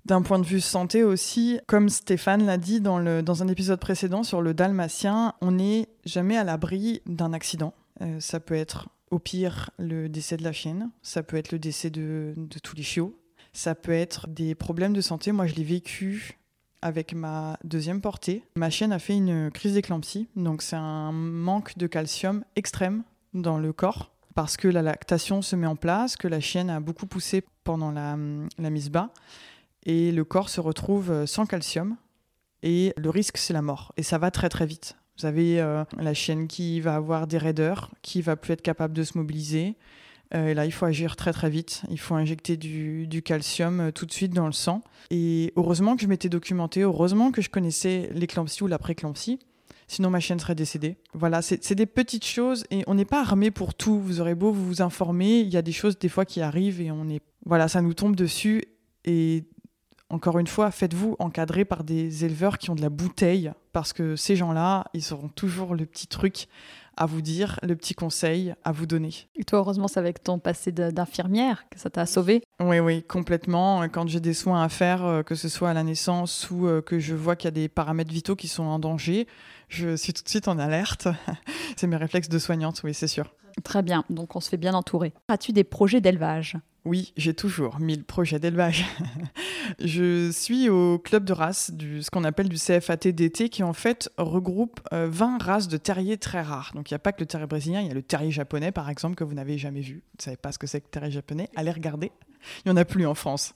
D'un point de vue santé aussi, comme Stéphane l'a dit dans, le, dans, un épisode précédent sur le dalmatien, on n'est jamais à l'abri d'un accident. Euh, ça peut être au pire, le décès de la chienne, ça peut être le décès de, tous les chiots, ça peut être des problèmes de santé. Moi, je l'ai vécu avec ma deuxième portée. Ma chienne a fait une crise d'éclampsie, donc c'est un manque de calcium extrême dans le corps parce que la lactation se met en place, que la chienne a beaucoup poussé pendant la, la mise bas et le corps se retrouve sans calcium et le risque c'est la mort et ça va très très vite. Vous avez euh, la chienne qui va avoir des raideurs, qui va plus être capable de se mobiliser. Euh, et là, il faut agir très très vite. Il faut injecter du, calcium euh, tout de suite dans le sang. Et heureusement que je m'étais documenté, heureusement que je connaissais l'éclampsie ou la préclampsie. Sinon, ma chienne serait décédée. Voilà, c'est des petites choses et on n'est pas armé pour tout. Vous aurez beau vous informer, il y a des choses des fois qui arrivent et on est. Voilà, ça nous tombe dessus. Et encore une fois, faites-vous encadrer par des éleveurs qui ont de la bouteille, parce que ces gens-là, ils auront toujours le petit truc à vous dire, le petit conseil à vous donner. Et toi, heureusement, c'est avec ton passé d'infirmière que ça t'a sauvé Oui, oui, complètement. Quand j'ai des soins à faire, euh, que ce soit à la naissance ou euh, que je vois qu'il y a des paramètres vitaux qui sont en danger, je suis tout de suite en alerte. *laughs* c'est mes réflexes de soignante, oui, c'est sûr. Très bien, donc on se fait bien entourer. As-tu des projets d'élevage? Oui, j'ai toujours mille projets d'élevage. *laughs* je suis au club de race, du, ce qu'on appelle du CFAT qui en fait regroupe 20 euh, races de terriers très rares. Donc il n'y a pas que le terrier brésilien, il y a le terrier japonais par exemple que vous n'avez jamais vu. Vous ne savez pas ce que c'est que le terrier japonais? Allez regarder. *laughs* Il n'y en a plus en France.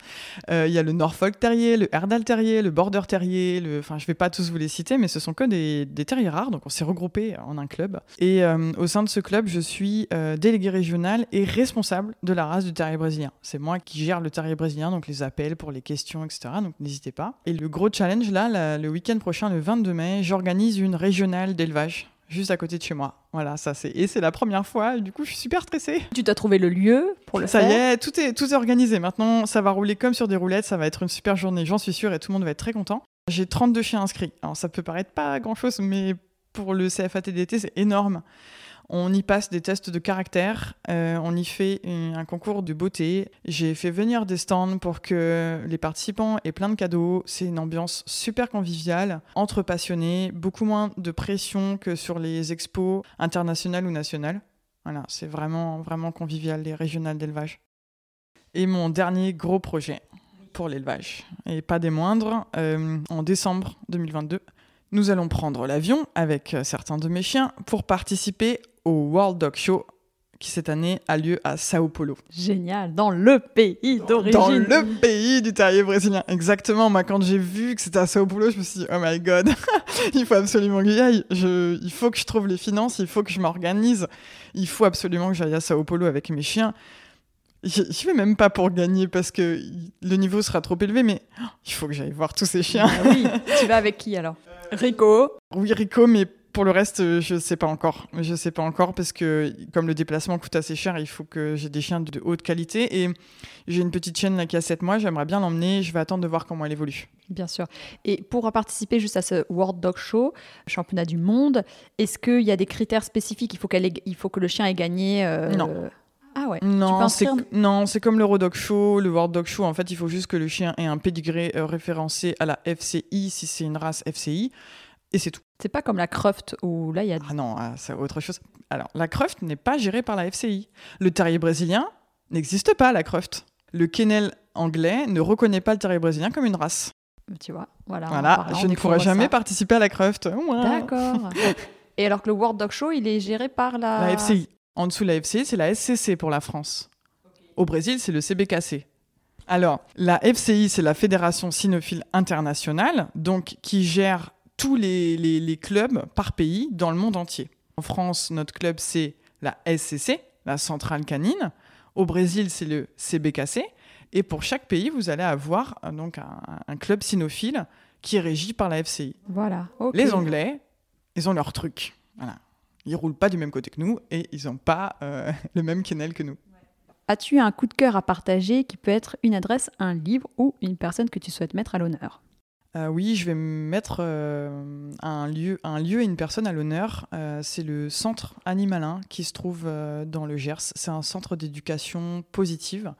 Euh, il y a le Norfolk Terrier, le Herdal Terrier, le Border Terrier. Enfin, je ne vais pas tous vous les citer, mais ce sont que des, terriers rares. Donc, on s'est regroupés en un club. Et euh, au sein de ce club, je suis euh, délégué régional et responsable de la race du terrier brésilien. C'est moi qui gère le terrier brésilien, donc les appels pour les questions, etc. Donc, n'hésitez pas. Et le gros challenge, là, le week-end prochain, le 22 mai, j'organise une régionale d'élevage juste à côté de chez moi. Voilà, ça c'est et c'est la première fois. Du coup, je suis super stressée. Tu t'as trouvé le lieu pour le ça faire y est, tout est tout est organisé. Maintenant, ça va rouler comme sur des roulettes. Ça va être une super journée, j'en suis sûre, et tout le monde va être très content. J'ai 32 chiens inscrits. Alors ça peut paraître pas grand chose, mais pour le CFATDT, c'est énorme. On y passe des tests de caractère, euh, on y fait un, concours de beauté. J'ai fait venir des stands pour que les participants aient plein de cadeaux. C'est une ambiance super conviviale, entre passionnés, beaucoup moins de pression que sur les expos internationales ou nationales. Voilà, c'est vraiment, vraiment convivial, les régionales d'élevage. Et mon dernier gros projet pour l'élevage, et pas des moindres, euh, en décembre 2022, nous allons prendre l'avion avec euh, certains de mes chiens pour participer au World Dog Show qui cette année a lieu à Sao Paulo. Génial, dans le pays d'origine. Dans le pays du terrier brésilien. Exactement, moi quand j'ai vu que c'était à Sao Paulo, je me suis dit, oh my god, *laughs* il faut absolument que j'y aille. Je, il faut que je trouve les finances, il faut que je m'organise, il faut absolument que j'aille à Sao Paulo avec mes chiens. Je vais même pas pour gagner parce que le niveau sera trop élevé, mais il faut que j'aille voir tous ces chiens. Ah oui, tu vas avec qui alors? Rico Oui, Rico, mais pour le reste, euh, je sais pas encore. Je sais pas encore parce que comme le déplacement coûte assez cher, il faut que j'ai des chiens de haute qualité. Et j'ai une petite chienne là qui a 7 mois, j'aimerais bien l'emmener. Je vais attendre de voir comment elle évolue. Bien sûr. Et pour participer juste à ce World Dog Show, championnat du monde, est-ce qu'il y a des critères spécifiques? Il faut, qu'elle ait- il faut que le chien ait gagné euh, Non. Ah ouais. Non, c'est inscrire- non, c'est comme l'Eurodog Show, le World Dog Show. En fait, il faut juste que le chien ait un pédigré euh, référencé à la FCI si c'est une race FCI. Et c'est tout. C'est pas comme la Croft où là il y a. Ah non, ah, c'est autre chose. Alors, la Croft n'est pas gérée par la FCI. Le terrier brésilien n'existe pas, la Croft. Le kennel anglais ne reconnaît pas le terrier brésilien comme une race. Tu vois, voilà. voilà, parlant, je ne pourrai jamais ça. participer à la Croft. Ouah. D'accord. *laughs* Et alors que le World Dog Show, il est géré par la. La FCI. En dessous de la FCI, c'est la SCC pour la France. Au Brésil, c'est le CBKC. Alors, la FCI, c'est la Fédération Cynophile Internationale, donc qui gère tous les, les- les clubs par pays dans le monde entier. En France, notre club, c'est la SCC, la Centrale Canine. Au Brésil, c'est le CBKC. Et pour chaque pays, vous allez avoir euh, donc un, un club cynophile qui est régi par la FCI. Voilà. Les Anglais, ils ont leur truc. Voilà. Ils roulent pas du même côté que nous et ils n'ont pas euh, *laughs* le même kennel que nous. As-tu un coup de cœur à partager qui peut être une adresse, un livre ou une personne que tu souhaites mettre à l'honneur? Euh, oui, je vais mettre euh, un, lieu, un lieu et une personne à l'honneur. Euh, c'est le centre Animalin qui se trouve dans le Gers. C'est un centre d'éducation positive.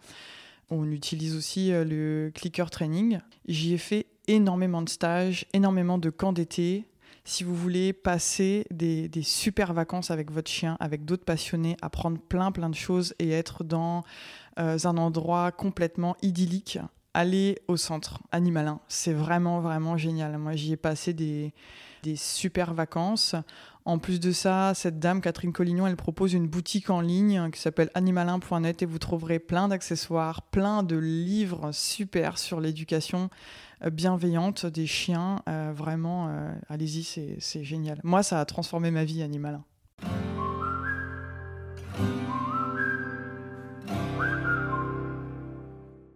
On utilise aussi le clicker training. J'y ai fait énormément de stages, énormément de camps d'été. Si vous voulez passer des, super vacances avec votre chien, avec d'autres passionnés, apprendre plein plein de choses et être dans un endroit complètement idyllique, allez au centre Animalin. C'est vraiment vraiment génial. Moi j'y ai passé des, des super vacances. En plus de ça, cette dame, Catherine Collignon, elle propose une boutique en ligne qui s'appelle animalin.net et vous trouverez plein d'accessoires, plein de livres super sur l'éducation euh, bienveillante des chiens. Euh, vraiment, euh, allez-y, c'est génial. Moi, ça a transformé ma vie, Animalin.